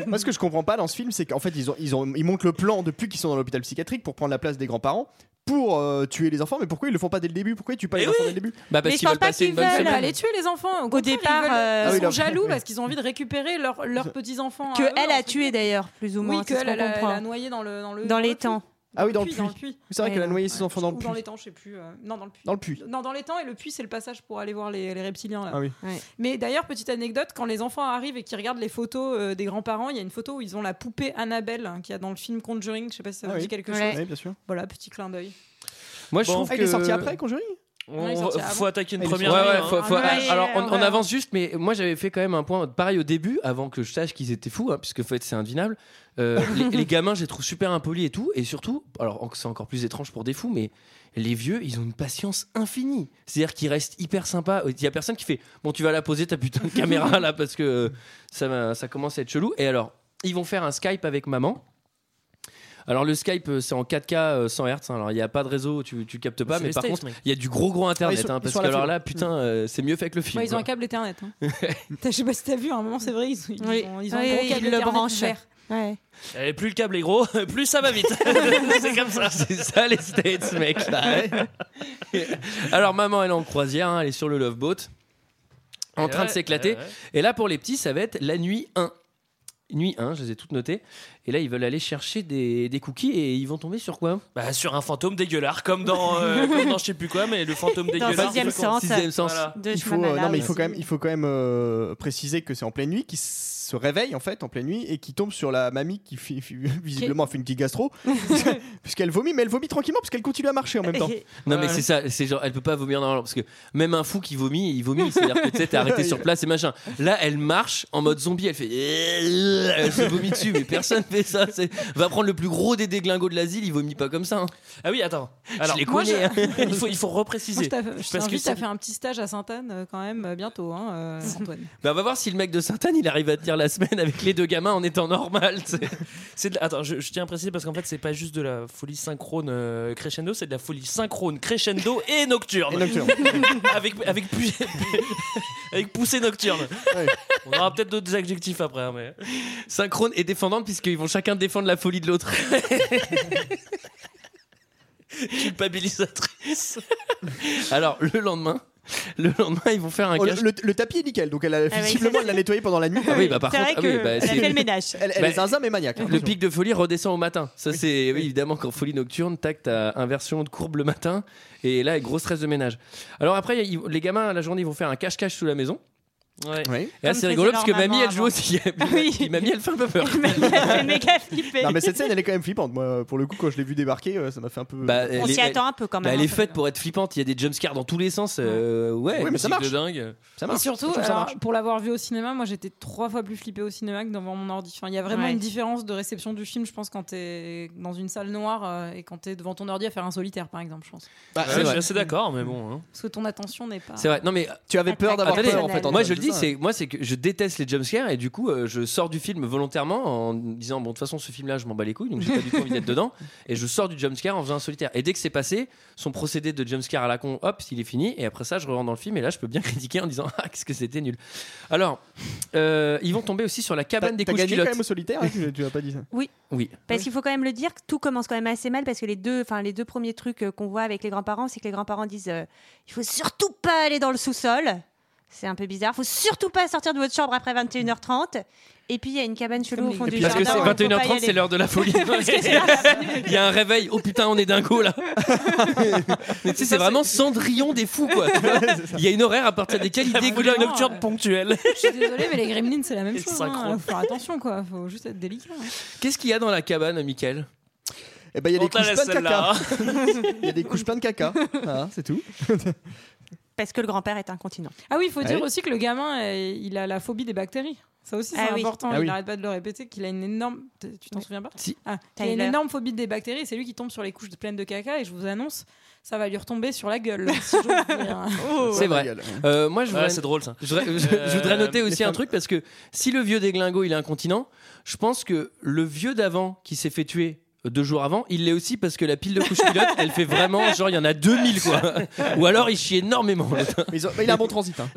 Moi, ce que je comprends pas dans ce film, c'est qu'en fait, ils, ont, ils, ont, ils montent le plan depuis qu'ils sont dans l'hôpital psychiatrique pour prendre la place des grands-parents pour euh, tuer les enfants. Mais pourquoi ils le font pas dès le début? Pourquoi ils tuent pas les enfants dès le début? Bah, parce qu'ils veulent pas une qu'ils bonne veulent Ils veulent semaine. aller tuer les enfants. Au, départ, ils, veulent- euh, ils Ah oui, sont là- jaloux oui. [LAUGHS] parce qu'ils ont envie de récupérer leurs petits enfants. Que elle a tué d'ailleurs, plus ou moins. Oui, qu'elle a, elle comprend. a noyé dans le dans le Dans le les temps. Ah oui, dans le puits. C'est vrai Ouais, qu'elle a noyé ses enfants dans le Ou puits. dans les temps, je sais plus. euh, Non, dans le puits. Dans le puits. Non, dans les temps et le puits c'est le passage pour aller voir les, les reptiliens là. Ah oui. Mais d'ailleurs petite anecdote, quand les enfants arrivent et qu'ils regardent les photos euh, des grands-parents, il y a une photo où ils ont la poupée Annabelle hein, qu'il y a dans le film Conjuring. Je sais pas si ça Ah vous oui. dit quelque Ouais. chose. Oui, bien sûr. Voilà, petit clin d'œil. Moi, je Bon. trouve Ah, que. il est sorti après, Conjuring? On- faut attaquer une première. Ouais, ligne, ouais, hein. faut- faut- Ah, ouais, alors on, ouais, on ouais. avance juste, mais moi j'avais fait quand même un point pareil au début, avant que je sache qu'ils étaient fous, hein, puisque être c'est indevinable. Euh, [LAUGHS] les, les gamins, je les trouve super impolis et tout, et surtout, alors c'est encore plus étrange pour des fous, mais les vieux, ils ont une patience infinie. C'est-à-dire qu'ils restent hyper sympas. Il y a personne qui fait bon, tu vas la poser ta putain de caméra là parce que euh, ça, ça commence à être chelou. Et alors, ils vont faire un Skype avec maman. Alors le Skype euh, c'est en 4K euh, 100 Hz, hein. alors il n'y a pas de réseau, tu, tu captes pas, mais par States, contre il y a du gros gros internet, Ouais, ils sont- hein, parce que alors là putain euh, c'est mieux fait que le film. Ouais, ils ont un câble Ethernet. Hein. [LAUGHS] Je sais pas si t'as vu, à un moment c'est vrai, ils, ils Oui. ont, ils ont Oui, un gros câble ils le branchent. Ouais. Et plus le câble est gros, [LAUGHS] plus ça va vite. [LAUGHS] c'est comme ça. C'est ça les States, mec. Alors maman, elle est en croisière, hein, elle est sur le Love Boat, en Et train de s'éclater. ouais, ouais. Et là, pour les petits, ça va être la nuit 1. Nuit 1, je les ai toutes notées. Et là, ils veulent aller chercher des, des cookies et ils vont tomber sur quoi? Bah, sur un fantôme dégueulasse, comme dans, euh, [LAUGHS] comme dans je sais plus quoi, mais le fantôme Dans dégueulasse. Sixième faut qu'on- Sens. Sixième sens. Voilà. De Il faut, euh, non, mais il faut quand même, il faut quand même euh, préciser que c'est en pleine nuit, qu'ils s- se réveille en fait en pleine nuit et qui tombe sur la mamie qui fi- fi- [LAUGHS] visiblement a fait une petite gastro [LAUGHS] puisqu'elle vomit mais elle vomit tranquillement parce qu'elle continue à marcher en même temps. Non mais c'est ça, c'est genre elle peut pas vomir normalement parce que même un fou qui vomit, il vomit, c'est-à-dire que tu sais t'es arrêté [LAUGHS] sur place et machin. Là elle marche en mode zombie, elle fait elle se vomit dessus mais personne fait ça. c'est- Va prendre le plus gros des déglingos de l'asile, il vomit pas comme ça. hein. Ah oui, attends. Je Alors, les moi, connais, hein. il, faut, il faut repréciser. Moi, je t'av- je Parce que t'invite c'est- à faire un petit stage à Sainte-Anne euh, quand même euh, bientôt, hein, euh, Antoine. Bah, on va voir si le mec de Sainte-Anne il arrive à tenir la semaine avec les deux gamins en étant normal. C'est Attends, je, je tiens à préciser parce qu'en fait, c'est pas juste de la folie synchrone euh, crescendo, c'est de la folie synchrone crescendo et nocturne. Et nocturne. [LAUGHS] avec, avec, pu- avec poussée nocturne. On aura peut-être d'autres adjectifs après. hein, mais... Synchrone et défendante puisqu'ils vont chacun défendre la folie de l'autre. [LAUGHS] Culpabilisatrice. Alors le lendemain, [LAUGHS] le lendemain ils vont faire un Oh, le, cache. le- le tapis est nickel donc elle a Ah visiblement elle l'a nettoyé pendant la nuit. Ah oui, bah, par contre, vrai ah oui, bah, elle a fait le ménage. Elle, elle Bah, est zinzin mais maniaque. hein, Le pic de folie redescend au matin. Ça, c'est oui, évidemment qu'en folie nocturne, tac, t'as inversion de courbe le matin. Et là, gros stress de ménage. Alors après, ils- les gamins, la journée, ils vont faire un cache-cache sous la maison. Ouais. Oui. Et là, c'est rigolo parce que mamie, elle joue aussi. [LAUGHS] Oui. Mamie, elle fait un peu peur. [LAUGHS] Elle fait méga flipper. Non mais cette scène elle est quand même flippante. Moi pour le coup quand je l'ai vu débarquer euh, ça m'a fait un peu. Bah, On s'y attend un peu quand bah, même. elle est hein. faite pour être flippante. Il y a des jumpscares dans tous les sens. euh, ouais, Oui, mais ça marche. de dingue. ça Et marche. surtout, ça alors, marche. pour l'avoir vu au cinéma, moi j'étais trois fois plus flippée au cinéma que devant mon ordi. Enfin, il y a vraiment Ouais. une différence de réception du film, je pense, quand t'es dans une salle noire euh, et quand t'es devant ton ordi à faire un solitaire, par exemple, je pense. Bah, Ouais, je suis assez d'accord, mais bon. hein. Parce que ton attention n'est pas. C'est vrai. Non mais Tu avais peur d'avoir peur en fait. moi je le dis, c'est moi c'est que je déteste les jumpscares et du coup euh, je sors du film volontairement en disant bon de toute façon ce film là je m'en bats les couilles donc j'ai pas du tout envie d'être dedans. [LAUGHS] Et je sors du jumpscare en faisant un solitaire. Et dès que c'est passé son procédé de jumpscare à la con hop il est fini. Et après ça je rentre dans le film et là je peux bien [LAUGHS] critiquer en disant ah qu'est-ce que c'était nul. Alors euh, ils vont tomber aussi sur la cabane des couches gagné quand culottes. même au solitaire, hein, tu, tu as pas dit ça. oui. Parce qu'il faut quand même le dire, tout commence quand même assez mal parce que les deux, enfin les deux premiers trucs euh, qu'on voit avec les grands-parents, c'est que les grands-parents disent euh, il faut surtout pas aller dans le sous-sol. C'est un peu bizarre. Faut surtout pas sortir de votre chambre après 21h30. Et puis il y a une cabane chelou au fond du parce que jardin. pas y 21h30 aller. c'est l'heure de la folie [LAUGHS] Parce que [LAUGHS] il y a un réveil oh putain on est dingo là [LAUGHS] mais tu sais c'est vraiment Cendrillon des fous quoi il y a une horaire à partir desquelles il dégoule Folie vraiment, nocturne euh, ponctuelle. Je suis désolée, mais les gremlins, c'est la même chose. Hein. Faut faire attention, quoi. Faut juste être délicat. hein. qu'est-ce qu'il y a dans la cabane Michael? Eh ben il y a des couches plein de caca. celle-là. Il y a des couches plein de caca. Voilà, c'est tout. Parce que le grand-père est incontinent. Ah oui, il faut Ah dire oui. aussi que le gamin, euh, il a la phobie des bactéries. Ça aussi, c'est Ah oui. important. Ah il oui. n'arrête pas de le répéter qu'il a une énorme. Tu t'en Oui. souviens pas Si. Ah, il a une énorme phobie des bactéries. C'est lui qui tombe sur les couches pleines de caca. Et je vous annonce, ça va lui retomber sur la gueule. [LAUGHS] si dire. [LAUGHS] c'est vrai. Euh, moi je voudrais c'est drôle ça. Je voudrais, je- je voudrais noter aussi un truc parce que si le vieux déglingo il est incontinent, je pense que le vieux d'avant qui s'est fait tuer euh, deux jours avant, il l'est aussi parce que la pile de couches pilotes, elle fait vraiment genre il y en a 2000 quoi. Ou alors il chie énormément. Mais ils ont- mais il a un bon transit. hein. [LAUGHS]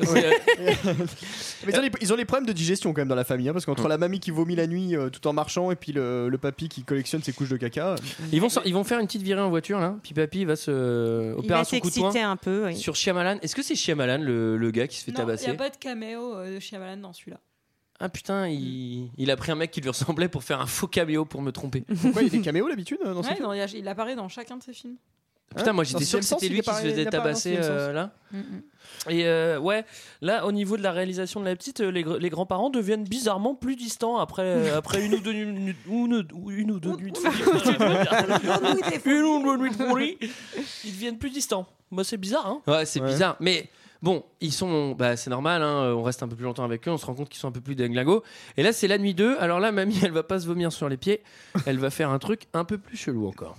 Mais ils, ont les, ils ont les problèmes de digestion quand même dans la famille, hein, parce qu'entre la mamie qui vomit la nuit euh, tout en marchant et puis le, le papy qui collectionne ses couches de caca. Ils vont, sor- ils vont faire une petite virée en voiture là. Puis papy va se Il va opération coup de poing s'exciter un peu. oui. sur Shyamalan. Est-ce que c'est Shyamalan le, le gars qui se fait Non, il n'y tabasser a pas de caméo euh, de Shyamalan dans celui-là. Ah putain, il, il a pris un mec qui lui ressemblait pour faire un faux caméo pour me tromper. [LAUGHS] Pourquoi il des caméos d'habitude euh, dans ce Ouais, film non, il, a- il apparaît dans chacun de ses films. Putain, moi Dans j'étais sûr que c'était lui qui se faisait tabasser euh, là. Et euh, ouais, là au niveau de la réalisation de la petite, euh, les, gr- les grands-parents deviennent bizarrement plus distants après, euh, après une ou deux nuits, une, ou- [LAUGHS] une ou deux nuits de folie. une ou deux nuits de folie. Ils deviennent plus distants. Bah, c'est bizarre, hein Ouais, c'est Ouais. bizarre. Mais bon, ils sont. Bah, c'est normal, hein, on reste un peu plus longtemps avec eux, on se rend compte qu'ils sont un peu plus dinglingos. Et là, c'est la nuit 2. Alors là, mamie, elle va pas se vomir sur les pieds. Elle va faire un truc un peu plus chelou encore.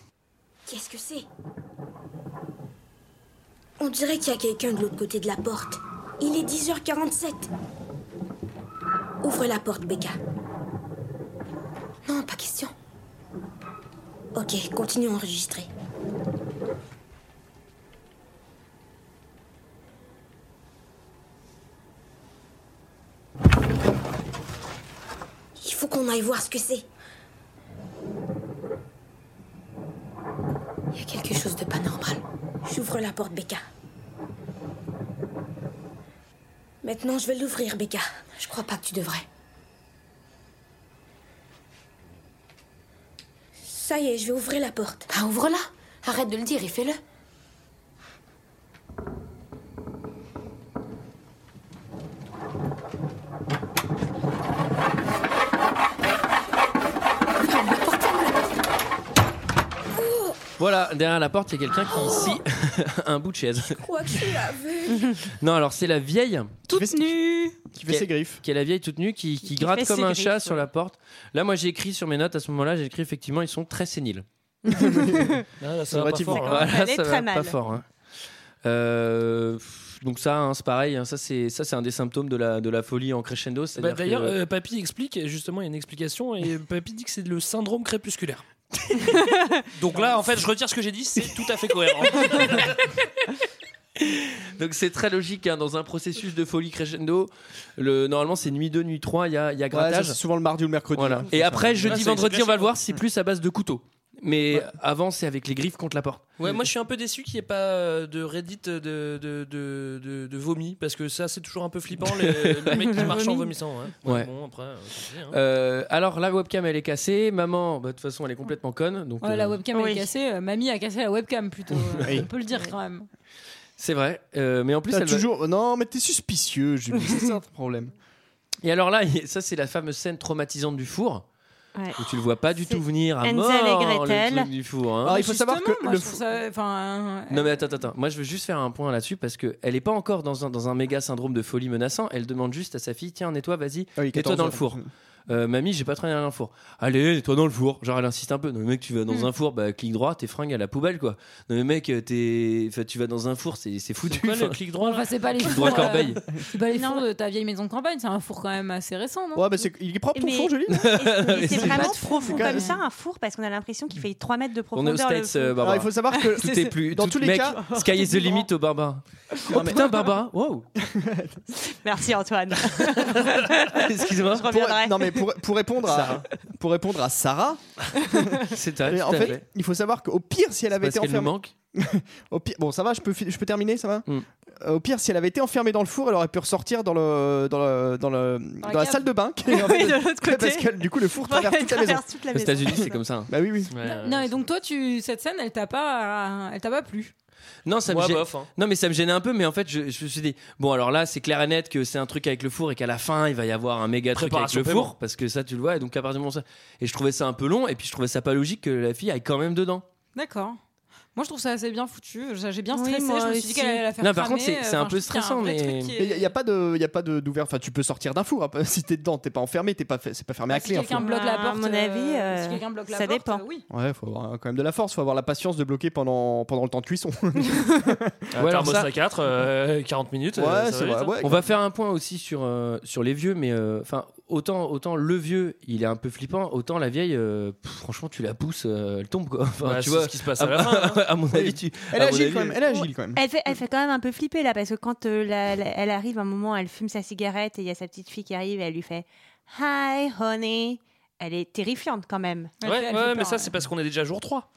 Qu'est-ce que c'est? On dirait qu'il y a quelqu'un de l'autre côté de la porte. Il est 10h47. Ouvre la porte, Becca. Non, pas question. Ok, continue à enregistrer. Il faut qu'on aille voir ce que c'est. Il y a quelque chose de pas normal. J'ouvre la porte, Becca. Maintenant, je vais l'ouvrir, Becca. Je crois pas que tu devrais. Ça y est, je vais ouvrir la porte. Bah, ouvre-la. Arrête de le dire et fais-le. Voilà, derrière la porte, il y a quelqu'un qui scie [LAUGHS] un bout de chaise. Je crois que suis lavé. [LAUGHS] Non, alors c'est la vieille. Toute nue. Qui fait ses griffes. Qui est la vieille toute nue qui, qui Qui gratte comme un griffes, chat ouais. sur la porte. Là, moi, j'ai écrit sur mes notes à ce moment-là, j'ai écrit effectivement, ils sont très séniles. [LAUGHS] Ah, là, ça va pas fort, hein. Voilà, ça très va mal. pas fort. hein. Euh, donc ça, hein, c'est pareil. hein, ça, c'est ça, c'est un des symptômes de la de la folie en crescendo. Bah, D'ailleurs, que- euh, Papy explique, justement, il y a une explication, et Papy dit que c'est le syndrome crépusculaire. [LAUGHS] Donc là, en fait, je retire ce que j'ai dit, c'est tout à fait cohérent. [LAUGHS] Donc c'est très logique hein, dans un processus de folie crescendo. Le, normalement c'est nuit 2, nuit 3, il y a, il y a Ouais, ça, grattage. c'est souvent le mardi ou le mercredi. Voilà. hein. Et après jeudi, vendredi, on va le voir, c'est plus à base de couteau. Mais avant c'est avec les griffes contre la porte. Ouais, moi je suis un peu déçu qu'il n'y ait pas euh, de Reddit de, de, de, de, de- vomi, parce que ça c'est toujours un peu flippant, les- [LAUGHS] le mec qui marche en vomissant. hein. Ouais. Bon, après, euh, hein. Euh, alors la webcam elle est cassée, maman bah, de toute façon elle est complètement conne. Donc, Ouais, la euh, webcam elle est cassée. euh, mamie a cassé la webcam plutôt. euh, [LAUGHS] Oui. On peut le dire quand même. c'est vrai. Euh, mais en plus elle va- toujours. Non, mais t'es suspicieux, Julie. c'est ça le problème. Et alors là, ça c'est la fameuse scène traumatisante du four. Ouais. Où tu le vois pas du tout venir à mort et Gretel. le truc du four. hein. Alors, il faut savoir que moi, le fou- ça- enfin, Non mais attends, attends, attends. Moi je veux juste faire un point là-dessus parce que elle est pas encore dans un, dans un méga syndrome de folie menaçant. Elle demande juste à sa fille, tiens, nettoie, vas-y, Ah oui, nettoie 14 dans le four. Euh, mamie, j'ai pas travaillé dans le four. Allez, nettoie dans le four. Genre elle insiste un peu. Non mais mec, tu vas dans Hmm. un four, bah clic droit, tes fringues à la poubelle quoi. Non mais mec, euh, t'es, enfin, tu vas dans un four, c'est, c'est foutu. C'est quoi le clic droit Enfin, c'est pas les clic fours. droit euh, corbeille. c'est pas les fours de ta vieille maison de campagne, c'est un four quand même assez récent, non? Ouais, mais c'est... il est propre ton Mais- four, Julie? [LAUGHS] c'est c'est vraiment profond comme ça, un four, parce qu'on a l'impression qu'il fait 3 mètres de On est aux profondeur. States, four. euh, Alors, il faut savoir que. Tout est plus. Dans tous les cas- Sky is the limit au Barbara. Oh putain, Barbara. Wow. [LAUGHS] Merci Antoine. [LAUGHS] Excuse-moi. Je Pour, reviendrai. non mais pour, pour répondre à Sarah. pour répondre à Sarah, [LAUGHS] C'est en fait, fait. il faut savoir qu'au pire si elle avait Parce été enfermée manque. [LAUGHS] au pire bon ça va je peux je peux terminer ça va Mm. Au pire si elle avait été enfermée dans le four elle aurait pu ressortir dans le dans le dans le dans, la la salle de bain qui [LAUGHS] est en Oui, fait- de l'autre côté. parce que du coup le four Ouais, traverse toute la maison traverse toute la Aux maison. États-Unis, c'est comme ça. hein. bah oui oui Ouais, ouais. Non, et donc toi, tu cette scène, elle t'a pas, elle t'a pas plu. Non, ça me Moi, gêne- bof. hein. Non mais ça me gênait un peu, mais en fait je, je me suis dit bon alors là c'est clair et net que c'est un truc avec le four et qu'à la fin il va y avoir un méga truc avec le paiement. four parce que ça tu le vois et donc à partir du moment où ça et je trouvais ça un peu long et puis je trouvais ça pas logique que la fille aille quand même dedans. D'accord. Moi, je trouve ça assez bien foutu. J'ai bien Oui, stressé. moi je me suis dit qu'elle allait la faire Non, par cramer. contre, c'est- c'est un Enfin, peu je trouve qu'il y a stressant, vrai mais- truc qui est- il y, a- y a pas de il y a pas de d'ouvert enfin tu peux sortir d'un four hein, [LAUGHS] si t'es dedans t'es pas enfermé t'es pas fait- c'est pas fermé à Si clé un quelqu'un four. bloque la À porte, mon avis, euh, euh, si quelqu'un bloque la ça porte, dépend. euh, oui. ouais faut avoir quand même de la force faut avoir la patience de bloquer pendant pendant le temps de cuisson Un [LAUGHS] Ouais, alors thermos ça- à 4, euh, 40 minutes. ouais euh, ça c'est va vrai vite, hein. On va faire un point aussi sur euh, sur les vieux, mais euh, enfin autant autant le vieux il est un peu flippant, autant la vieille euh, pff, franchement tu la pousses, euh, elle tombe quoi. Enfin, Ouais, tu c'est vois ce qui se passe à la fin. hein. [LAUGHS] à mon avis tu. elle est à mon agile avis, quand même elle est agile quand même Elle fait, elle fait quand même un peu flipper là parce que quand euh, la- la- elle arrive un moment, elle fume sa cigarette et il y a sa petite fille qui arrive et elle lui fait Hi honey. Elle est terrifiante quand même. Elle Ouais, fait- ouais, fait mais peur, ça, ouais. c'est parce qu'on est déjà jour 3.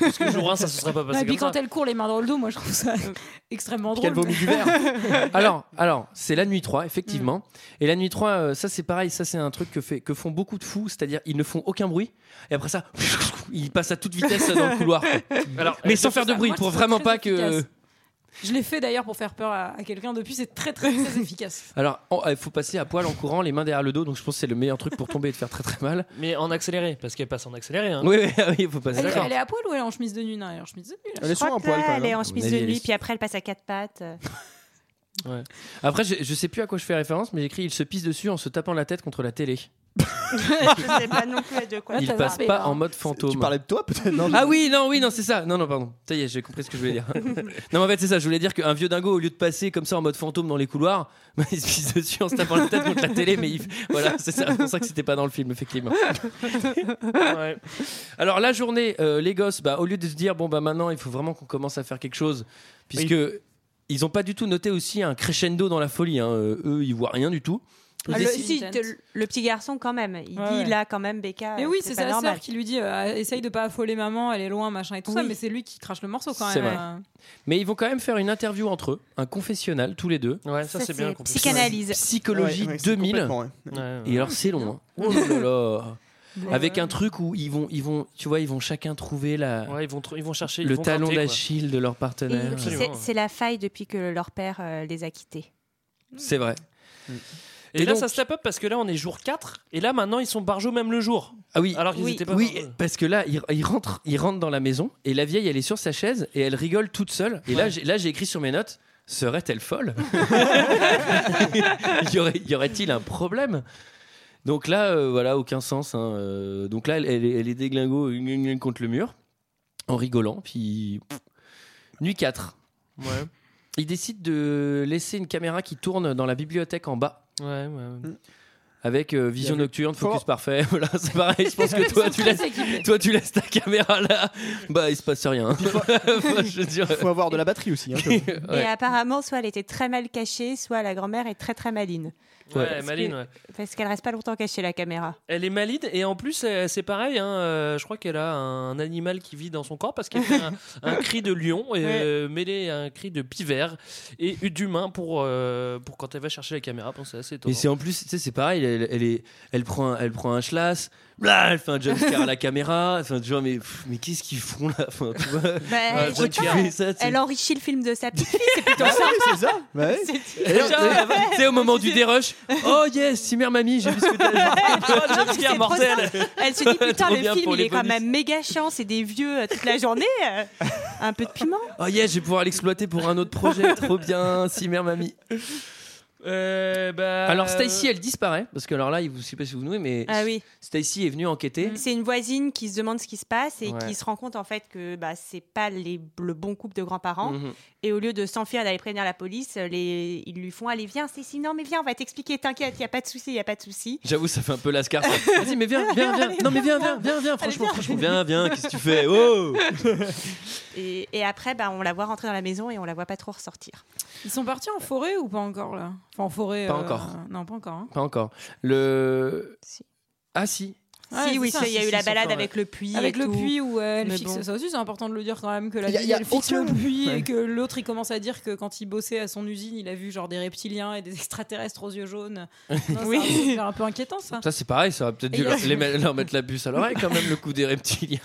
Parce que jour 1, ça se serait pas passé et puis comme quand ça. elle court les mains dans le dos, moi je trouve ça [LAUGHS] extrêmement qu'elle drôle. vomit du verre [LAUGHS] alors, alors, c'est la nuit 3, effectivement. Mm. Et la nuit 3, euh, ça c'est pareil, ça c'est un truc que, fait, que font beaucoup de fous, c'est-à-dire ils ne font aucun bruit. Et après ça, [LAUGHS] ils passent à toute vitesse dans le couloir. quoi. Alors, Mais euh, sans faire de bruit, pour vraiment pas que. Je l'ai fait d'ailleurs pour faire peur à, à quelqu'un. Depuis, c'est très très très [LAUGHS] efficace. Alors, il faut passer à poil en courant, les mains derrière le dos, donc je pense que c'est le meilleur truc pour tomber et te faire très très mal. Mais en accéléré, parce qu'elle passe en accéléré. Hein. Oui, oui, oui, il faut passer. Elle, D'accord. elle est à poil ou elle est en chemise de nuit? Non, elle est en chemise de nuit. là. elle est Je crois en que poil là, quand elle même est hein. en mon chemise de nuit, puis après elle passe à quatre pattes. [LAUGHS] Après, je, je sais plus à quoi je fais référence, mais j'écris il se pisse dessus en se tapant la tête contre la télé. [LAUGHS] je sais pas non plus de quoi. Il passe pas en mode fantôme. tu parlais de toi peut-être non Ah oui, non, oui, non, c'est ça. Non, non, pardon. Ça y est, j'ai compris ce que je voulais dire. [LAUGHS] non, mais en fait, c'est ça. Je voulais dire qu'un vieux dingo, au lieu de passer comme ça en mode fantôme dans les couloirs, bah, [LAUGHS] il se pisse dessus en se tapant la tête contre la télé. Mais il... voilà, c'est ça. C'est pour ça que c'était pas dans le film, effectivement. Ouais. Alors, la journée, euh, les gosses, bah, au lieu de se dire, bon, bah maintenant, il faut vraiment qu'on commence à faire quelque chose, puisque. Ils ont pas du tout noté aussi un crescendo dans la folie. hein. Euh, Eux, ils voient rien du tout. Ah, le, si, petit garçon quand même, il Ouais, dit ouais. là quand même Becca. Et euh, oui, c'est sa normal. sœur qui lui dit euh, essaye de pas affoler maman, elle est loin, machin et tout ça, mais c'est lui qui crache le morceau quand même. vrai. euh. Mais ils vont quand même faire une interview entre eux, un confessionnal tous les deux. Ouais, ça, Ça, c'est bien. psychanalyse. Psychologie Ouais, ouais, c'est 2000. complètement, ouais. Ouais, ouais. Et alors c'est long. hein. Oh là là. Ouais. Avec un truc où ils vont, ils vont, tu vois, ils vont chacun trouver la, Ouais, ils vont, tr- ils vont chercher. ils le vont talon d'Achille de leur partenaire. c'est- la faille depuis que leur père euh, les a quittés. C'est vrai. Et, Et là, donc- ça step up parce que là, on est jour 4. Et là, maintenant, ils sont barjots même le jour. Ah oui, Alors qu'ils oui, étaient pas oui, barjots. parce que là, il, il rentre, il rentre dans la maison et la vieille, elle est sur sa chaise et elle rigole toute seule. Et là, j'ai- là, j'ai écrit sur mes notes serait-elle folle? [LAUGHS] [LAUGHS] Y aurait- y aurait-il un problème? Donc là, euh, voilà, aucun sens. hein, euh, donc là, elle, elle est, elle est déglingo contre le mur en rigolant. Puis pff, nuit 4. Ouais. Il décide de laisser une caméra qui tourne dans la bibliothèque en bas. Ouais, ouais. ouais. Avec euh, vision nocturne, focus parfait. [LAUGHS] Voilà, c'est pareil. Je pense que [LAUGHS] toi, tu laisses, toi, tu laisses ta caméra là. Bah, il se passe rien. Il [LAUGHS] faut avoir de la batterie aussi. hein, Ouais. Et apparemment, soit elle était très mal cachée, soit la grand-mère est très très maline. Ouais, Parce maline, que- ouais. Parce qu'elle reste pas longtemps cachée, la caméra. Elle est maline et en plus euh, c'est pareil. hein, euh, je crois qu'elle a un animal qui vit dans son corps parce qu'elle fait un, un cri de lion et, euh, mêlé à un cri de pivert et d'humain pour euh, pour quand elle va chercher la caméra. Bon, c'est assez étonnant. Et c'est en plus, tu sais, c'est pareil. Elle, elle est, elle prend, un, elle prend un schlass. Blah, elle fait un jumpscare à la caméra. Enfin, tu vois, mais, pff, mais qu'est-ce qu'ils font là enfin, tu vois, Bah, jumpscare, elle, ça, enrichit le film de sa petite fille, c'est plutôt Ah sympa. oui, c'est ça. Bah ouais. C'est- Et là, Tu sais, au moment du dérush, oh yes, si mère mamie, j'ai vu ce que t'as [LAUGHS] trop mortel. Elle se dit [LAUGHS] putain le film il est quand même méga chiant, c'est des vieux euh, toute la journée, euh, un peu de piment. Oh yes, je vais pouvoir l'exploiter pour un autre projet. Trop bien, si mère mamie. Euh, bah, Alors Stacy, elle disparaît parce que alors là, vous- je sais pas si vous vous nouez, mais Ah oui. Stacy est venue enquêter. C'est une voisine qui se demande ce qui se passe et Ouais. qui se rend compte en fait que bah, c'est pas les, le bon couple de grands-parents. Mhm. Et au lieu de s'enfuir d'aller prévenir la police, les, ils lui font allez viens Stacy, non mais viens on va t'expliquer, t'inquiète, il y a pas de souci, il y a pas de souci. J'avoue, ça fait un peu lascar. [LAUGHS] Vas-y, mais viens, viens, viens. Non, mais viens, viens, viens, viens. Franchement, viens. franchement, viens, viens. Qu'est-ce que tu fais? Oh [LAUGHS] Et, et après bah, on la voit rentrer dans la maison et on la voit pas trop ressortir. Ils sont partis en forêt ou pas encore là? Enfin en forêt. Pas euh, encore. Non, pas encore. hein. Pas encore. Le. Ah si. Ouais, si oui, il y a Si, eu si, la balade avec le puits. Avec et le tout. puits où euh, elle Mais fixe bon. ça aussi c'est important de le dire quand même que la Il y a- vieille il y a elle fixe aucun- le puits Ouais. et que l'autre il commence à dire que quand il bossait à son usine il a vu genre des reptiliens et des [LAUGHS] extraterrestres aux yeux jaunes Non, Oui. un peu- c'est un peu inquiétant ça Ça, c'est pareil. Ça aurait peut-être dû a- leur, [LAUGHS] les mettre- leur mettre la puce à l'oreille, quand même, le coup des reptiliens.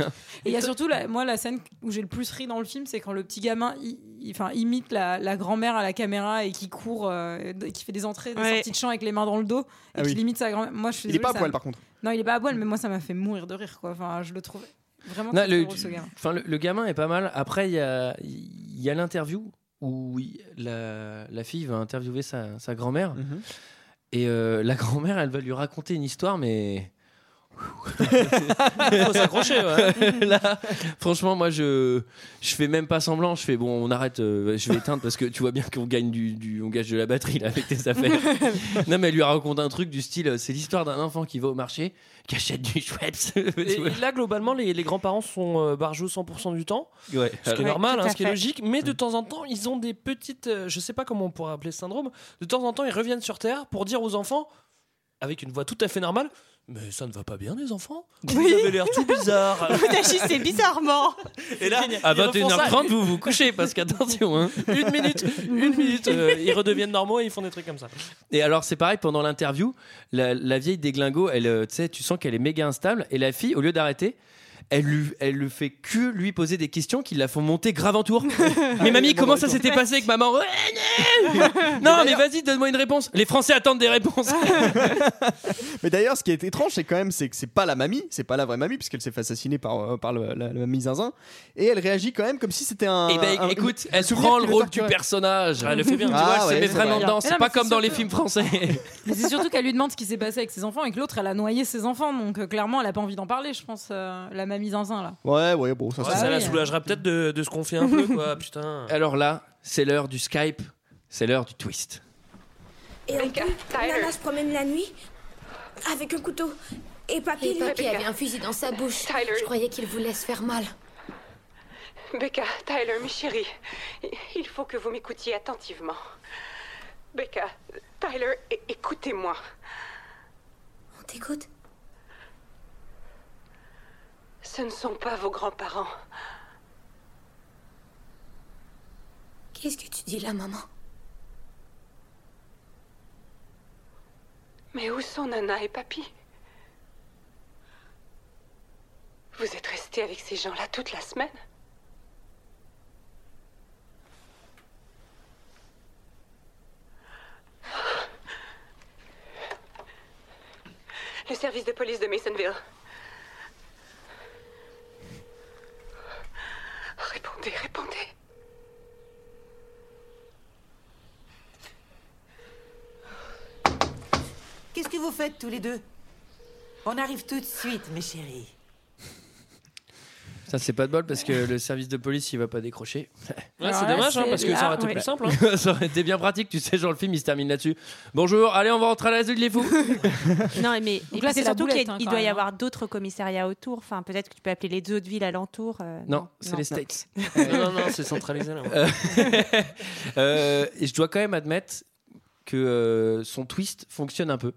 Et il y a surtout, la- moi, la scène où j'ai le plus ri dans le film, c'est quand le petit gamin il- enfin, imite la, la grand-mère à la caméra et qui court, euh, qui fait des entrées, des Ouais. sorties de chant avec les mains dans le dos et Ah qui oui. limite sa grand-mère. Moi, je suis Il est pas à désolée, poil me- par contre. Non, il est pas à poil, mais moi, ça m'a fait mourir de rire, quoi. Enfin, je le trouve vraiment Non, très le, drôle, ce gamin. enfin, le, le gamin est pas mal. Après, il y a, il y a l'interview où il- la, la fille va interviewer sa, sa grand-mère. Mhm. Et euh, la grand-mère, elle va lui raconter une histoire, mais. Faut s'accrocher. Ouais. [LAUGHS] Là, franchement, moi, je, je fais même pas semblant. Je fais bon, on arrête. euh, je vais éteindre parce que tu vois bien qu'on gagne du, du- on gage de la batterie là avec tes affaires. [LAUGHS] non, mais elle lui raconte un truc du style, euh, c'est l'histoire d'un enfant qui va au marché, qui achète du Schweppes. [LAUGHS] Et, et là, globalement, les, les grands-parents sont euh, barjots 100% du temps. Ouais. Ce qui est Ouais, normal, hein, ce qui est logique, mais de temps en temps, ils ont des petites. euh, je sais pas comment on pourrait appeler ce syndrome. De temps en temps, ils reviennent sur Terre pour dire aux enfants, avec une voix tout à fait normale, mais ça ne va pas bien, les enfants Vous avez l'air tout bizarre. [LAUGHS] Vous agissez bizarrement. [LAUGHS] Et là, À ils refont ça. 21h30, vous vous couchez parce qu'attention. Hein. [LAUGHS] Une minute, une minute, euh, ils redeviennent normaux et ils font des trucs comme ça. Et alors, c'est pareil, pendant l'interview, la, la vieille déglingo, elle, euh, tu sais, tu sens qu'elle est méga instable. Et la fille, au lieu d'arrêter, elle lui, elle lui fait que lui poser des questions qui la font monter grave en tour. [LAUGHS] mais mamie, comment ça s'était passé avec maman [LAUGHS] non, mais vas-y, donne-moi une réponse. Les Français attendent des réponses. [LAUGHS] Mais d'ailleurs, ce qui est étrange, c'est quand même, c'est que c'est pas la mamie, c'est pas la vraie mamie, puisqu'elle s'est fait assassiner par, euh, par le- la, la mamie Zinzin, et elle réagit quand même comme si c'était un. Et ben, un- écoute, un elle prend le le rôle du personnage. Ah, elle le fait bien. Tu Ah, vois, elle se ouais, met c'est vraiment vrai. dedans. Mais C'est pas comme dans les films français. Mais c'est surtout qu'elle lui demande ce qui s'est passé avec ses enfants et que l'autre, elle a noyé ses enfants. Donc, euh, clairement, elle a pas envie d'en parler, je pense, euh, la mamie zinzin, là. Ouais, ouais, bon, ça Ouais, c'est. ça la soulagera peut-être de, de se confier un peu, [LAUGHS] quoi. Putain. Alors là, c'est l'heure du Skype, c'est l'heure du twist. Et en plus, Nana se promène la nuit avec un couteau. Et papy, Et papy avait un fusil dans sa bouche. Je croyais qu'il vous laisse faire mal. Becca, Tyler, mes chéris, il faut que vous m'écoutiez attentivement. Becca, Tyler, écoutez-moi. on t'écoute? Ce ne sont pas vos grands-parents. Qu'est-ce que tu dis là, maman? Mais où sont Nana et Papy? Vous êtes restés avec ces gens-là toute la semaine? Le service de police de Masonville. Répondez, répondez. Qu'est-ce que vous faites tous les deux? On arrive tout de suite, mes chéris. Ça, c'est pas de bol parce que le service de police il va pas décrocher. Ouais, c'est dommage, hein, parce que ça aurait été plus simple. hein. [LAUGHS] ça aurait été bien pratique, tu sais, genre le film il se termine là-dessus. Bonjour, allez, on va rentrer à l'asile des fous. [LAUGHS] Non, mais et là, puis c'est la surtout boulette, qu'il hein, il quand doit y même, avoir d'autres commissariats autour. Enfin, peut-être que tu peux appeler les autres villes alentours. euh, Non, c'est les States. [LAUGHS] non, non, non, c'est centralisé là. Euh, euh, et je dois quand même admettre que euh, son twist fonctionne un peu.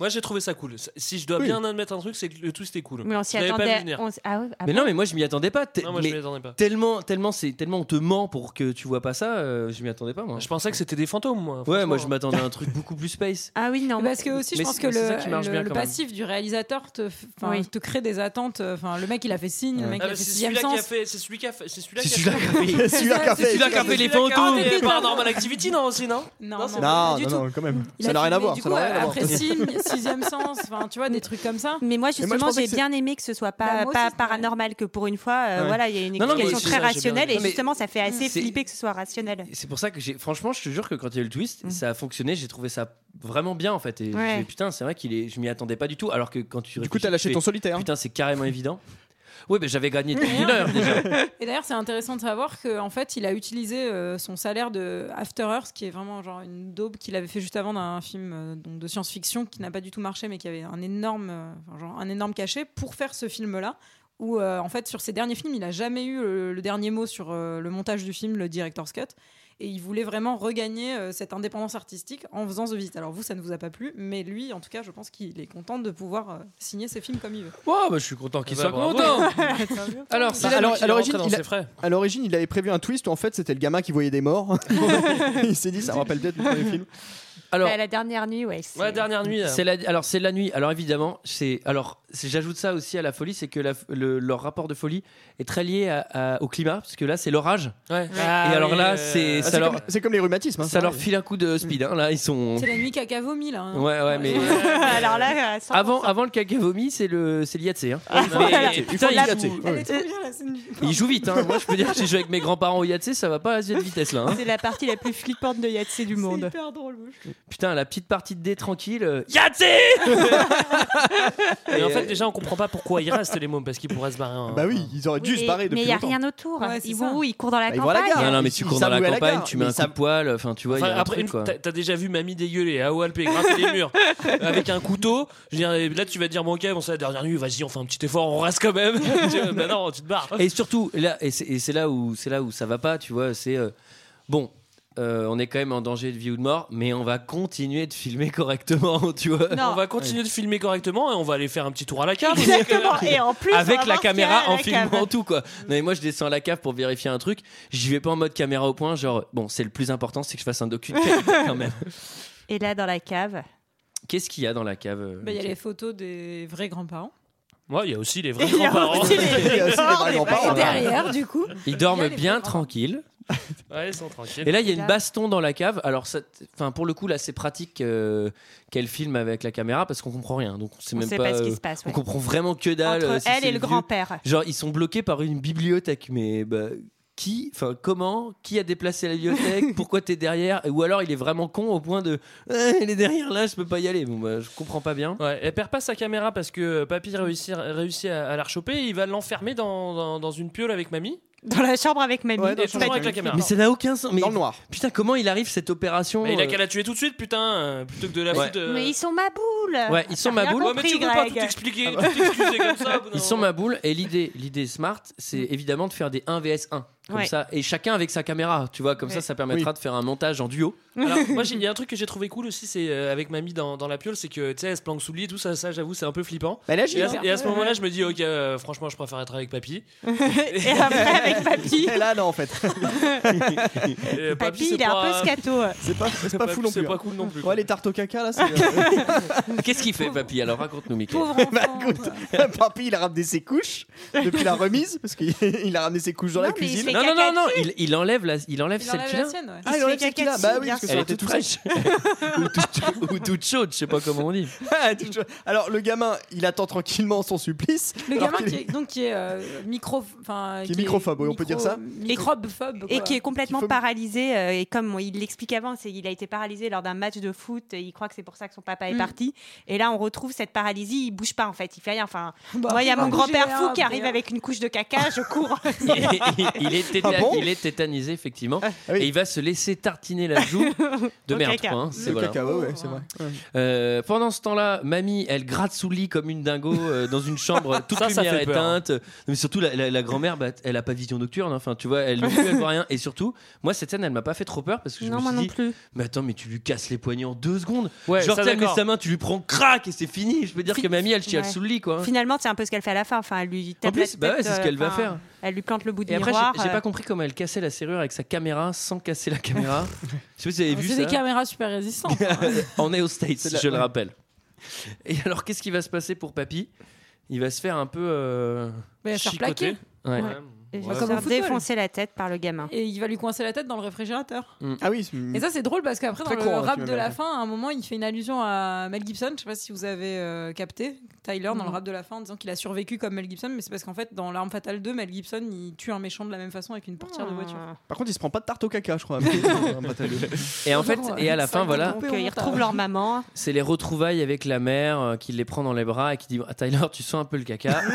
Moi, j'ai trouvé ça cool. Si je dois Oui. bien admettre un truc, c'est que le twist est cool. Mais on s'y Je l'avais pas attendait. vu venir. on s- ah ouais, ah mais bon non, mais moi je m'y attendais pas. Te- Non, moi, je mais m'y attendais pas. Tellement, tellement, c'est tellement on te ment pour que tu vois pas ça. euh, je m'y attendais pas moi. Je pensais que c'était des fantômes, moi. Ouais, moi franchement. je m'attendais à un truc beaucoup plus space. Ah oui, non. Parce que aussi, je Mais pense c'est- que c'est ça qui marche le- bien, le quand même. passif du réalisateur te, f- enfin, Oui. te crée des attentes. euh, Enfin, le mec, il a fait signe, le mec, Ah, il a fait c'est sixième celui-là qui a sens. fait. C'est celui qui a fait. C'est celui-là C'est qui a celui-là fait. qui a [LAUGHS] fait. Celui-là qui a fait. C'est celui-là qui a fait les fantômes. Ah, Paranormal Activity, non aussi, non Non, Non, non, c'est pas Non, du non, tout. non, quand même. Il Ça a n'a rien à filmé, voir. Du ça coup, n'a rien à voir. après signe, sixième sens, enfin, tu vois, des trucs comme ça. Mais moi, justement, j'ai bien aimé que ce soit Bah, pas, paranormal, que pour une fois, euh, Ouais. voilà, il y a une Non, non, mais explication très rationnelle et Non, justement, ça fait assez flipper que ce soit rationnel. C'est pour ça que j'ai. Franchement, je te jure que quand il y a eu le twist, ça a fonctionné. J'ai trouvé ça vraiment bien en fait. Et Ouais. putain, c'est vrai qu'il est. Je m'y attendais pas du tout. Alors que quand tu. Du coup, réfléchis, t'as lâché ton solitaire. Putain, c'est carrément évident. Oui, mais j'avais gagné [LAUGHS] depuis une heure déjà. Et d'ailleurs, c'est intéressant de savoir qu'en fait, il a utilisé euh, son salaire de After Earth, qui est vraiment genre une daube qu'il avait fait juste avant d'un film euh, donc de science-fiction qui n'a pas du tout marché, mais qui avait un énorme, euh, genre un énorme cachet pour faire ce film-là. Où euh, en fait, sur ses derniers films, il n'a jamais eu le, le dernier mot sur euh, le montage du film, le director's cut. Et il voulait vraiment regagner euh, cette indépendance artistique en faisant The Visit. Alors vous, ça ne vous a pas plu, mais lui, en tout cas, je pense qu'il est content de pouvoir euh, signer ses films comme il veut. Ouais, bah, je suis content qu'il Bah, soit bravo. content. [LAUGHS] Alors, Bah, alors, l'origine, il a- à l'origine, il avait prévu un twist où en fait c'était le gamin qui voyait des morts. [LAUGHS] il s'est dit, ça me rappelle peut-être le premier film. Alors, Bah, la dernière nuit, ouais. c'est- Ouais, dernière nuit. c'est la, alors c'est la nuit. Alors évidemment, c'est alors c'est- j'ajoute ça aussi à la folie, c'est que la- le- leur rapport de folie est très lié à- à- au climat, parce que là c'est l'orage. Ouais. Et alors là, c'est ça c'est leur comme, c'est comme les rhumatismes. hein, ça leur file un coup de speed. hein. Là, ils sont. C'est la nuit caca vomi, là. hein. Ouais, ouais, mais [LAUGHS] Alors là, euh, 100%. avant, avant le caca vomi, c'est le c'est l'IATC. Hein. Ah, Mais- voilà. putain, Il joue- Elle est trop bien, la scène du- il joue vite. Hein. Moi, je peux dire que si je joue avec mes grands-parents au IATC, ça va pas à cette vitesse là. hein. C'est la partie la plus flippante de Yatsé du C'est monde. hyper drôle. moi, je trouve. Putain, la petite partie de dé tranquille. euh, [LAUGHS] Et en fait, déjà, on comprend pas pourquoi ils restent les mômes, parce qu'ils pourraient se barrer. en- Bah oui, ils auraient dû se barrer mais depuis il n'y a longtemps. rien autour. Ouais, c'est ils ça. vont où? Ils courent dans la Bah, ils vont à la campagne. gare. Non, non, mais tu ils cours dans la campagne, gare, tu mais mets un coup de poil, enfin tu vois, il y Enfin, a un après, truc une- quoi. t'as t'as déjà vu mamie dégueuler à Walpé grimper les murs [LAUGHS] avec un couteau. Je veux dire, là, tu vas te dire, bon, ok, bon, c'est la dernière nuit, vas-y, on fait un petit effort, on reste quand même. [LAUGHS] Tu vois, bah non, tu te barres. Et surtout, là, et c'est et c'est là où c'est là où ça va pas, tu vois, c'est euh, bon. Euh, on est quand même en danger de vie ou de mort, mais on va continuer de filmer correctement, [LAUGHS] tu vois. Non. On va continuer de filmer correctement et on va aller faire un petit tour à la cave. Exactement. Et en plus, on Avec la caméra en la filmant cave. tout quoi. Non mais moi je descends à la cave pour vérifier un truc. J'y vais pas en mode caméra au point, genre bon c'est le plus important c'est que je fasse un docu de [LAUGHS] qualité quand même. Et là, dans la cave. Qu'est-ce qu'il y a dans la cave euh, Bah, Il y a les photos des vrais grands-parents. Ouais, il y a aussi les [LAUGHS] vrais grands-parents. Il y a aussi les vrais grands-parents. Derrière, du coup. Ils dorment bien tranquilles. [LAUGHS] Ouais, ils sont tranquilles. Et là, il y a une baston dans la cave. Alors, ça- enfin, pour le coup, là, c'est pratique euh, qu'elle filme avec la caméra parce qu'on comprend rien. Donc, on sait On même sait pas. pas ce qui euh, se passe. On comprend vraiment que dalle. euh, Entre si elle et le grand-père. Genre, ils sont bloqués par une bibliothèque. Mais bah, qui, enfin, comment, qui a déplacé la bibliothèque [LAUGHS] Pourquoi t'es derrière Ou alors, il est vraiment con au point de, Eh, il est derrière là, je peux pas y aller. Bon, bah, je comprends pas bien. Ouais, elle perd pas sa caméra parce que Papy réussit, réussit à, à la rechoper et il va l'enfermer dans, dans, dans une piole avec mamie. Dans la chambre avec mamie. Ouais, dans la chambre avec la caméra. Mais ça n'a aucun sens. Mais Dans le noir. putain, comment il arrive cette opération Mais il a euh, qu'à la tuer tout de suite, putain, euh, plutôt que de la Ouais. foutre. euh, Mais ils sont ma boule. Ouais, ils sont ma boule. Ouais, mais tu peux pas tout expliquer, tout excuser comme ça. au bout d'un Ils sont moment. ma boule et l'idée, l'idée smart, c'est évidemment de faire des 1 vs 1 comme Ouais. ça et chacun avec sa caméra, tu vois, comme ça, Ouais. ça permettra de faire un montage en duo. [LAUGHS] Alors, moi, j'ai- il y a un truc que j'ai trouvé cool aussi, c'est euh, avec mamie dans, dans la piole, c'est que tu sais, elle se planque sous le lit et tout ça, ça j'avoue, c'est un peu flippant. Bah, agit. Et à, et à ce moment-là, je me dis, ok, euh, franchement, je préfère être avec papy. [LAUGHS] Et après, avec papy. Et [LAUGHS] là, non, en fait. Et Papy, c'est il est un peu scato. C'est pas, c'est pas Papy, fou non C'est plus. pas hein. cool non plus. Ouais, les tartes au caca, là, c'est. euh, Qu'est-ce qu'il fait, papy? Alors raconte-nous, Mickey. Pauvre bah, écoute, papy, il a ramené ses couches depuis la remise, parce qu'il il a ramené ses couches dans la cuisine. Non, Non, non, il, il enlève, la, il enlève Il celle enlève qu'il a. ouais. Ah, il enlève celle qu'il a. Bah oui, parce que ça Elle était été toute tout fraîche. [LAUGHS] ou, toute, ou toute chaude, je sais pas comment on dit. [LAUGHS] Ah. Alors le gamin, il attend tranquillement son supplice. Le gamin qui est, donc, qui est euh, micro, enfin, Qui est microphobe, oui, on peut dire ça. Microbephobe. Et qui est complètement Qui paralysé. euh, et comme il l'explique avant, c'est il a été paralysé lors d'un match de foot. Et il croit que c'est pour ça que son papa est Mm. parti. Et là, on retrouve cette paralysie. Il bouge pas en fait. Il fait rien. Enfin, Bah, moi, il y a mon grand-père fou qui arrive avec une couche de caca. Je cours. [LAUGHS] il, est- est Ah bon il est tétanisé, effectivement. Ah oui. Et il va se laisser tartiner la joue [LAUGHS] de merde. caca. quoi, hein. C'est Le voilà. caca, ouais, ouais, c'est vrai. Euh, pendant ce temps-là, mamie, elle gratte sous le lit comme une dingo euh, dans une chambre, toute Ça, ça lumière peur, hein. éteinte. Mais surtout, la, la- la grand-mère, bah, elle a pas vision nocturne. hein. Enfin, tu vois, elle, elle voit rien. Et surtout, moi, cette scène, elle m'a pas fait trop peur parce que je non, me moi suis non dit, plus. mais attends, mais tu lui casses les poignets en deux secondes. Ouais, Genre, ça, elle met sa main, tu lui prends crac et c'est fini. Je peux dire que mamie, elle chiale Ouais. sous le lit, quoi. Finalement, c'est un peu ce qu'elle fait à la fin. Enfin, elle lui En plus, bah ouais, c'est ce euh, qu'elle va faire. Elle lui plante le bout du Et après, miroir. j'ai j'ai euh, pas compris comment elle cassait la serrure avec sa caméra sans casser la caméra. [LAUGHS] Je sais pas si vous avez vu C'est des caméras super résistantes. hein. [LAUGHS] On est aux States, la- je le rappelle. Et alors, qu'est-ce qui va se passer pour Papy Il va se faire un peu. euh, Mais elle va se faire Chicoté. plaquer. Ouais. Ouais. Et Ouais. il va Comme défoncer la tête par le gamin. Et il va lui coincer la tête dans le réfrigérateur. Ah oui. c'est- Et ça, c'est drôle parce qu'après, dans le courant, rap de la fin, à un moment, il fait une allusion à Mel Gibson. Je sais pas si vous avez euh, capté. Tyler, dans le Non. rap de la fin, en disant qu'il a survécu comme Mel Gibson. Mais c'est parce qu'en fait, dans L'Arme Fatale 2, Mel Gibson, il tue un méchant de la même façon avec une portière de voiture. Par contre, il se prend pas de tarte au caca, je crois. [LAUGHS] Et en fait, et à la ça, fin, il voilà, euh, ils retrouvent leur maman. c'est les retrouvailles avec la mère euh, qui les prend dans les bras et qui dit ah, Tyler, tu sens un peu le caca. [LAUGHS]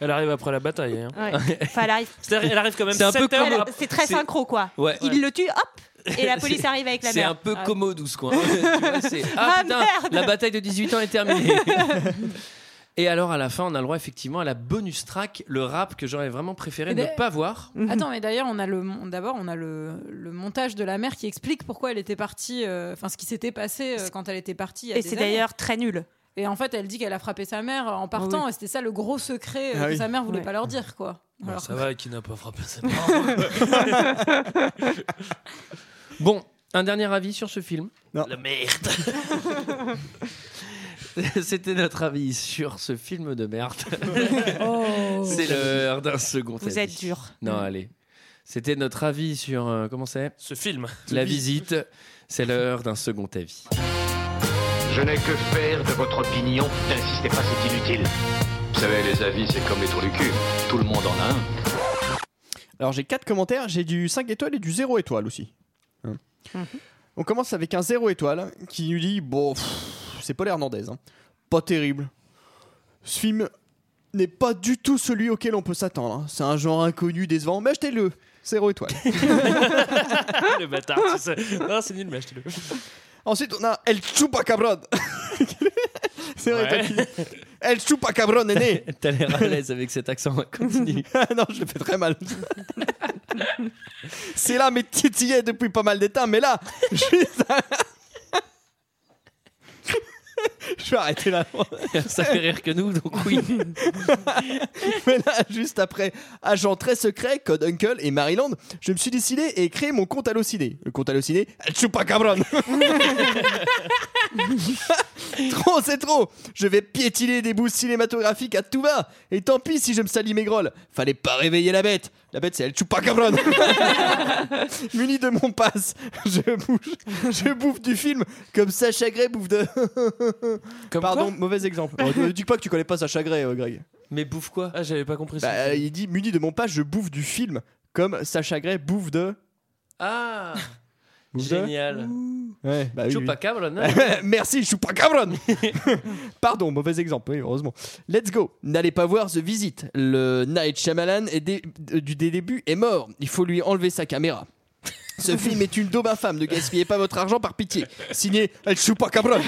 Elle arrive après la bataille. hein. Ouais. Enfin, elle arrive. C'est-à-dire, elle arrive quand même C'est un peu 7 heures comme- C'est très c'est- synchro, quoi. Ouais. Il le tue, hop, et la police C'est- arrive avec la C'est mère. un peu Ah. commode, quoi. [LAUGHS] Tu vois, c'est- ah, Ah, putain, merde la bataille de 18 ans est terminée. [LAUGHS] Et alors, à la fin, on a le droit effectivement à la bonus track, le rap que j'aurais vraiment préféré Et ne des- pas voir. [LAUGHS] Attends, mais d'ailleurs, on a le d'abord on a le, le montage de la mère qui explique pourquoi elle était partie, euh, enfin ce qui s'était passé euh, quand elle était partie. il y a Et des c'est années. d'ailleurs très nul. Et en fait, elle dit qu'elle a frappé sa mère en partant, et c'était ça le gros secret euh, Ah que oui. sa mère voulait Ouais. pas leur dire, quoi. Bon, Alors ça va, qui n'a pas frappé ses [LAUGHS] parents Bon, un dernier avis sur ce film. Non. La merde [LAUGHS] C'était notre avis sur ce film de merde. [LAUGHS] Oh. C'est l'heure d'un second Vous avis. êtes dur. Non, allez. C'était notre avis sur. euh, comment c'est? Ce film. La visite. C'est l'heure d'un second avis. Je n'ai que faire de votre opinion. N'insistez pas, c'est inutile. Vous savez, les avis, c'est comme les trous du cul. Tout le monde en a un. Alors j'ai quatre commentaires, j'ai du 5 étoiles et du 0 étoile aussi. Hein. Mhm. On commence avec un 0 étoile qui nous dit bon, c'est Paul Hernandez, hein. pas terrible. Ce film n'est pas du tout celui auquel on peut s'attendre. hein. C'est un genre inconnu, décevant, mais achetez-le. 0 étoile. [LAUGHS] [LAUGHS] le bâtard, tu sais. Non, c'est nul, mais achetez-le. Ensuite, on a El Chupacabron. [LAUGHS] c'est vrai, Ouais. toi qui El Chupacabron est né. [LAUGHS] T'as l'air à l'aise avec cet accent. Continue. [LAUGHS] non, je le fais très mal. c'est là, mais titillé depuis pas mal de temps, mais là, juste. [LAUGHS] je vais arrêter là. Ça fait rire que nous, donc oui. [LAUGHS] mais là, juste après Agent très secret, Code Uncle et Maryland, je me suis décidé et créé mon compte Allociné. Le compte Allociné, Chupacabron. [LAUGHS] trop, c'est trop. Je vais piétiner des bouts cinématographiques à tout va. Et tant pis si je me salis mes grolles. Fallait pas réveiller la bête. La bête, c'est El Chupacabron. [LAUGHS] Muni de mon passe, je bouge, je bouffe du film comme Sacha Gray bouffe de. Comme Pardon, quoi mauvais exemple. [LAUGHS] Oh, ne dis pas que tu connais pas Sacha Gray, euh, Greg. Mais bouffe quoi Ah, j'avais pas compris ça. Bah, euh, il dit muni de mon passe, je bouffe du film comme Sacha Gray bouffe de. Ah Génial. Ouais, bah oui, oui. Chupacabra, non [LAUGHS] Merci, Chupacabron [LAUGHS] Pardon, mauvais exemple, oui, heureusement. Let's go. N'allez pas voir The Visit. Le Night Shyamalan est dé- du des débuts est mort. Il faut lui enlever sa caméra. Ce [LAUGHS] film est une daube infâme. Ne gaspillez pas votre argent par pitié. Signé El Chupacabron.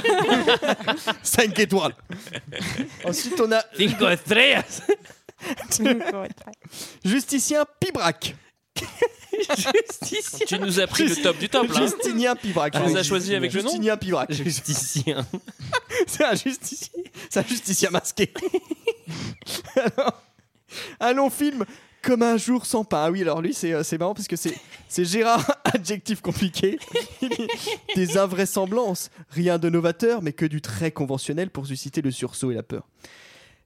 5 étoiles. Ensuite, on a Cinco estrellas. Justicien Pibrac. [LAUGHS] Tu nous as pris le top du top, là. Justinien Pibrac. Tu nous as choisi avec le nom Justinien Pibrac. Justicien. [LAUGHS] C'est un justicier. C'est un justicien masqué. [LAUGHS] Alors, long film comme un jour sans pain. Ah oui, alors lui, c'est euh, c'est marrant parce que c'est c'est Gérard, adjectif compliqué. Des invraisemblances. Rien de novateur, mais que du très conventionnel pour susciter le sursaut et la peur.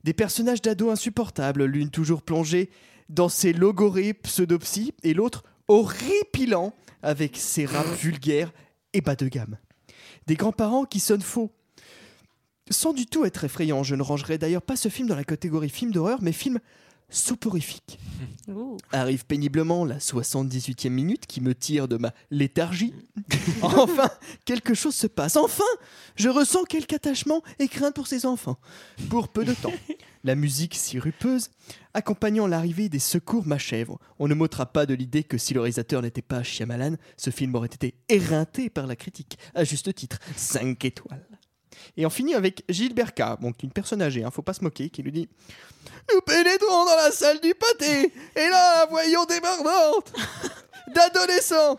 Des personnages d'ados insupportables, l'une toujours plongée dans ses logorées pseudopsies et l'autre horripilant avec ses raps vulgaires et bas de gamme. Des grands-parents qui sonnent faux. Sans du tout être effrayant, je ne rangerai d'ailleurs pas ce film dans la catégorie film d'horreur, mais film soporifique. Arrive péniblement la 78e minute qui me tire de ma léthargie. [LAUGHS] enfin, quelque chose se passe. Enfin, je ressens quelque attachement et crainte pour ces enfants. Pour peu de temps. [LAUGHS] La musique sirupeuse, accompagnant l'arrivée des secours m'achève. On ne m'ôtera pas de l'idée que si le réalisateur n'était pas Shyamalan, ce film aurait été éreinté par la critique. À juste titre, 5 étoiles. Et on finit avec Gilbert K, donc une personne âgée, hein, faut pas se moquer, qui lui dit Nous pénétrons dans la salle du pâté, et là, voyons débordante d'adolescents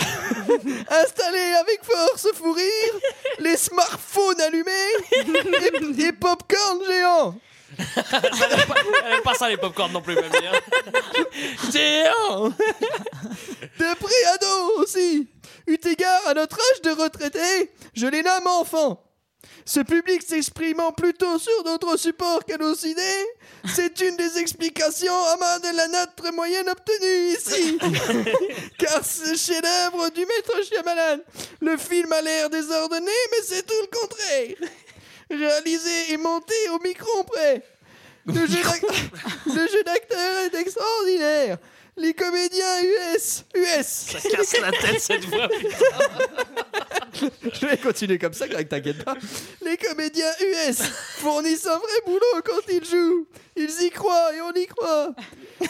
[LAUGHS] installés avec force fou rire, les smartphones allumés et, et popcorn géant. Elle aime pas ça les popcorn non plus, même bien. [LAUGHS] Géant De pré-ado aussi Eu égard à notre âge de retraité, je les nomme enfants. Ce public s'exprimant plutôt sur d'autres supports qu'à nos idées, c'est une des explications à main de la note très moyenne obtenue ici. [LAUGHS] Car ce chef-d'œuvre du maître Shyamalan, le film a l'air désordonné, mais c'est tout le contraire. Réalisé et monté au micro près. Le jeu d'acteur est extraordinaire. Les comédiens US, US. Ça casse la tête cette voix. [LAUGHS] Je vais continuer comme ça, Greg, t'inquiète pas. Les comédiens US fournissent un vrai boulot quand ils jouent. Ils y croient et on y croit.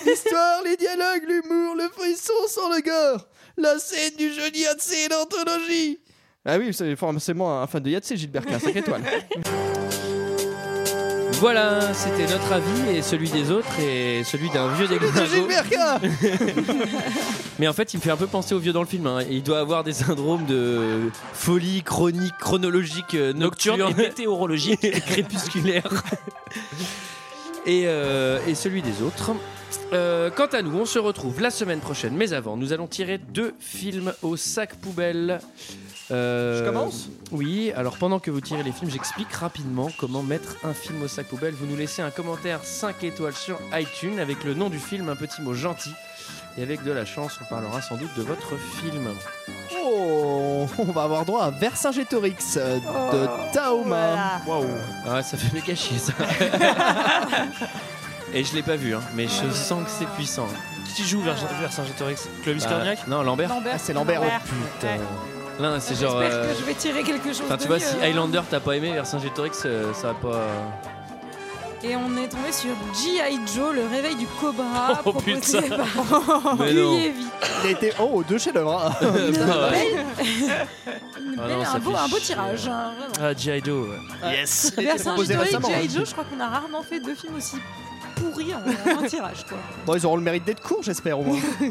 L'histoire, les dialogues, l'humour, le frisson sans le gore. La scène du jeudi Yatsé d'anthologie. Ah oui, c'est forcément un fan de Yatsé, Gilbert K, 5 étoiles. [LAUGHS] Voilà, c'était notre avis et celui des autres et celui d'un vieux déglingo. [LAUGHS] Mais en fait, il me fait un peu penser au vieux dans le film. hein. Il doit avoir des syndromes de folie chronique, chronologique, euh, nocturne, Nocturne et météorologique. et [LAUGHS] crépusculaire. et, euh, et celui des autres. Euh, quant à nous, on se retrouve la semaine prochaine. Mais avant, nous allons tirer deux films au sac poubelle. Euh, Je commence Oui, alors pendant que vous tirez les films, j'explique rapidement comment mettre un film au sac poubelle. Vous nous laissez un commentaire 5 étoiles sur iTunes avec le nom du film, un petit mot gentil. Et avec de la chance, on parlera sans doute de votre film. Oh, on va avoir droit à Vercingétorix euh, de Taoma. Waouh Ah, ça fait méga chier ça. [LAUGHS] Et je l'ai pas vu, hein, mais je sens que c'est puissant. Qui joue vers Vercingétorix? Clovis Bah, Cornillac Non, Lambert. Lambert. Ah, c'est Lambert. Lambert. Putain. Là, c'est genre. J'espère euh, que je vais tirer quelque chose Enfin, de tu vois, mieux, si hein. Highlander t'as pas aimé, Vercingétorix, euh, ça va pas. Et on est tombé sur G.I. Joe, le réveil du cobra, [LAUGHS] Oh, proposé putain. par [LAUGHS] non. Guyevi. Il a été. Oh, deux chefs-d'œuvre. hein. [LAUGHS] Non, un, beau, un beau chier. tirage, hein. Ah, G.I. Joe. ouais. Yes Vercingétorix, G.I. hein. Joe, je crois qu'on a rarement fait deux films aussi pourris en en un tirage. Quoi. Bon, ils auront le mérite d'être courts, j'espère au moins. [LAUGHS] Je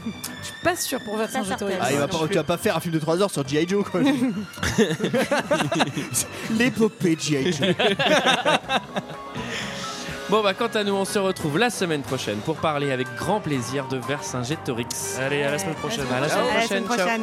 suis pas sûr pour Vercingétorix. Ah, il va pas, tu vas pas faire un film de 3 heures sur G.I. Joe, quoi. [LAUGHS] L'épopée G.I. Joe. [LAUGHS] Bon, bah, quant à nous, on se retrouve la semaine prochaine pour parler avec grand plaisir de Vercingétorix. Allez, à la semaine prochaine. À la semaine À la prochaine. semaine ciao. prochaine.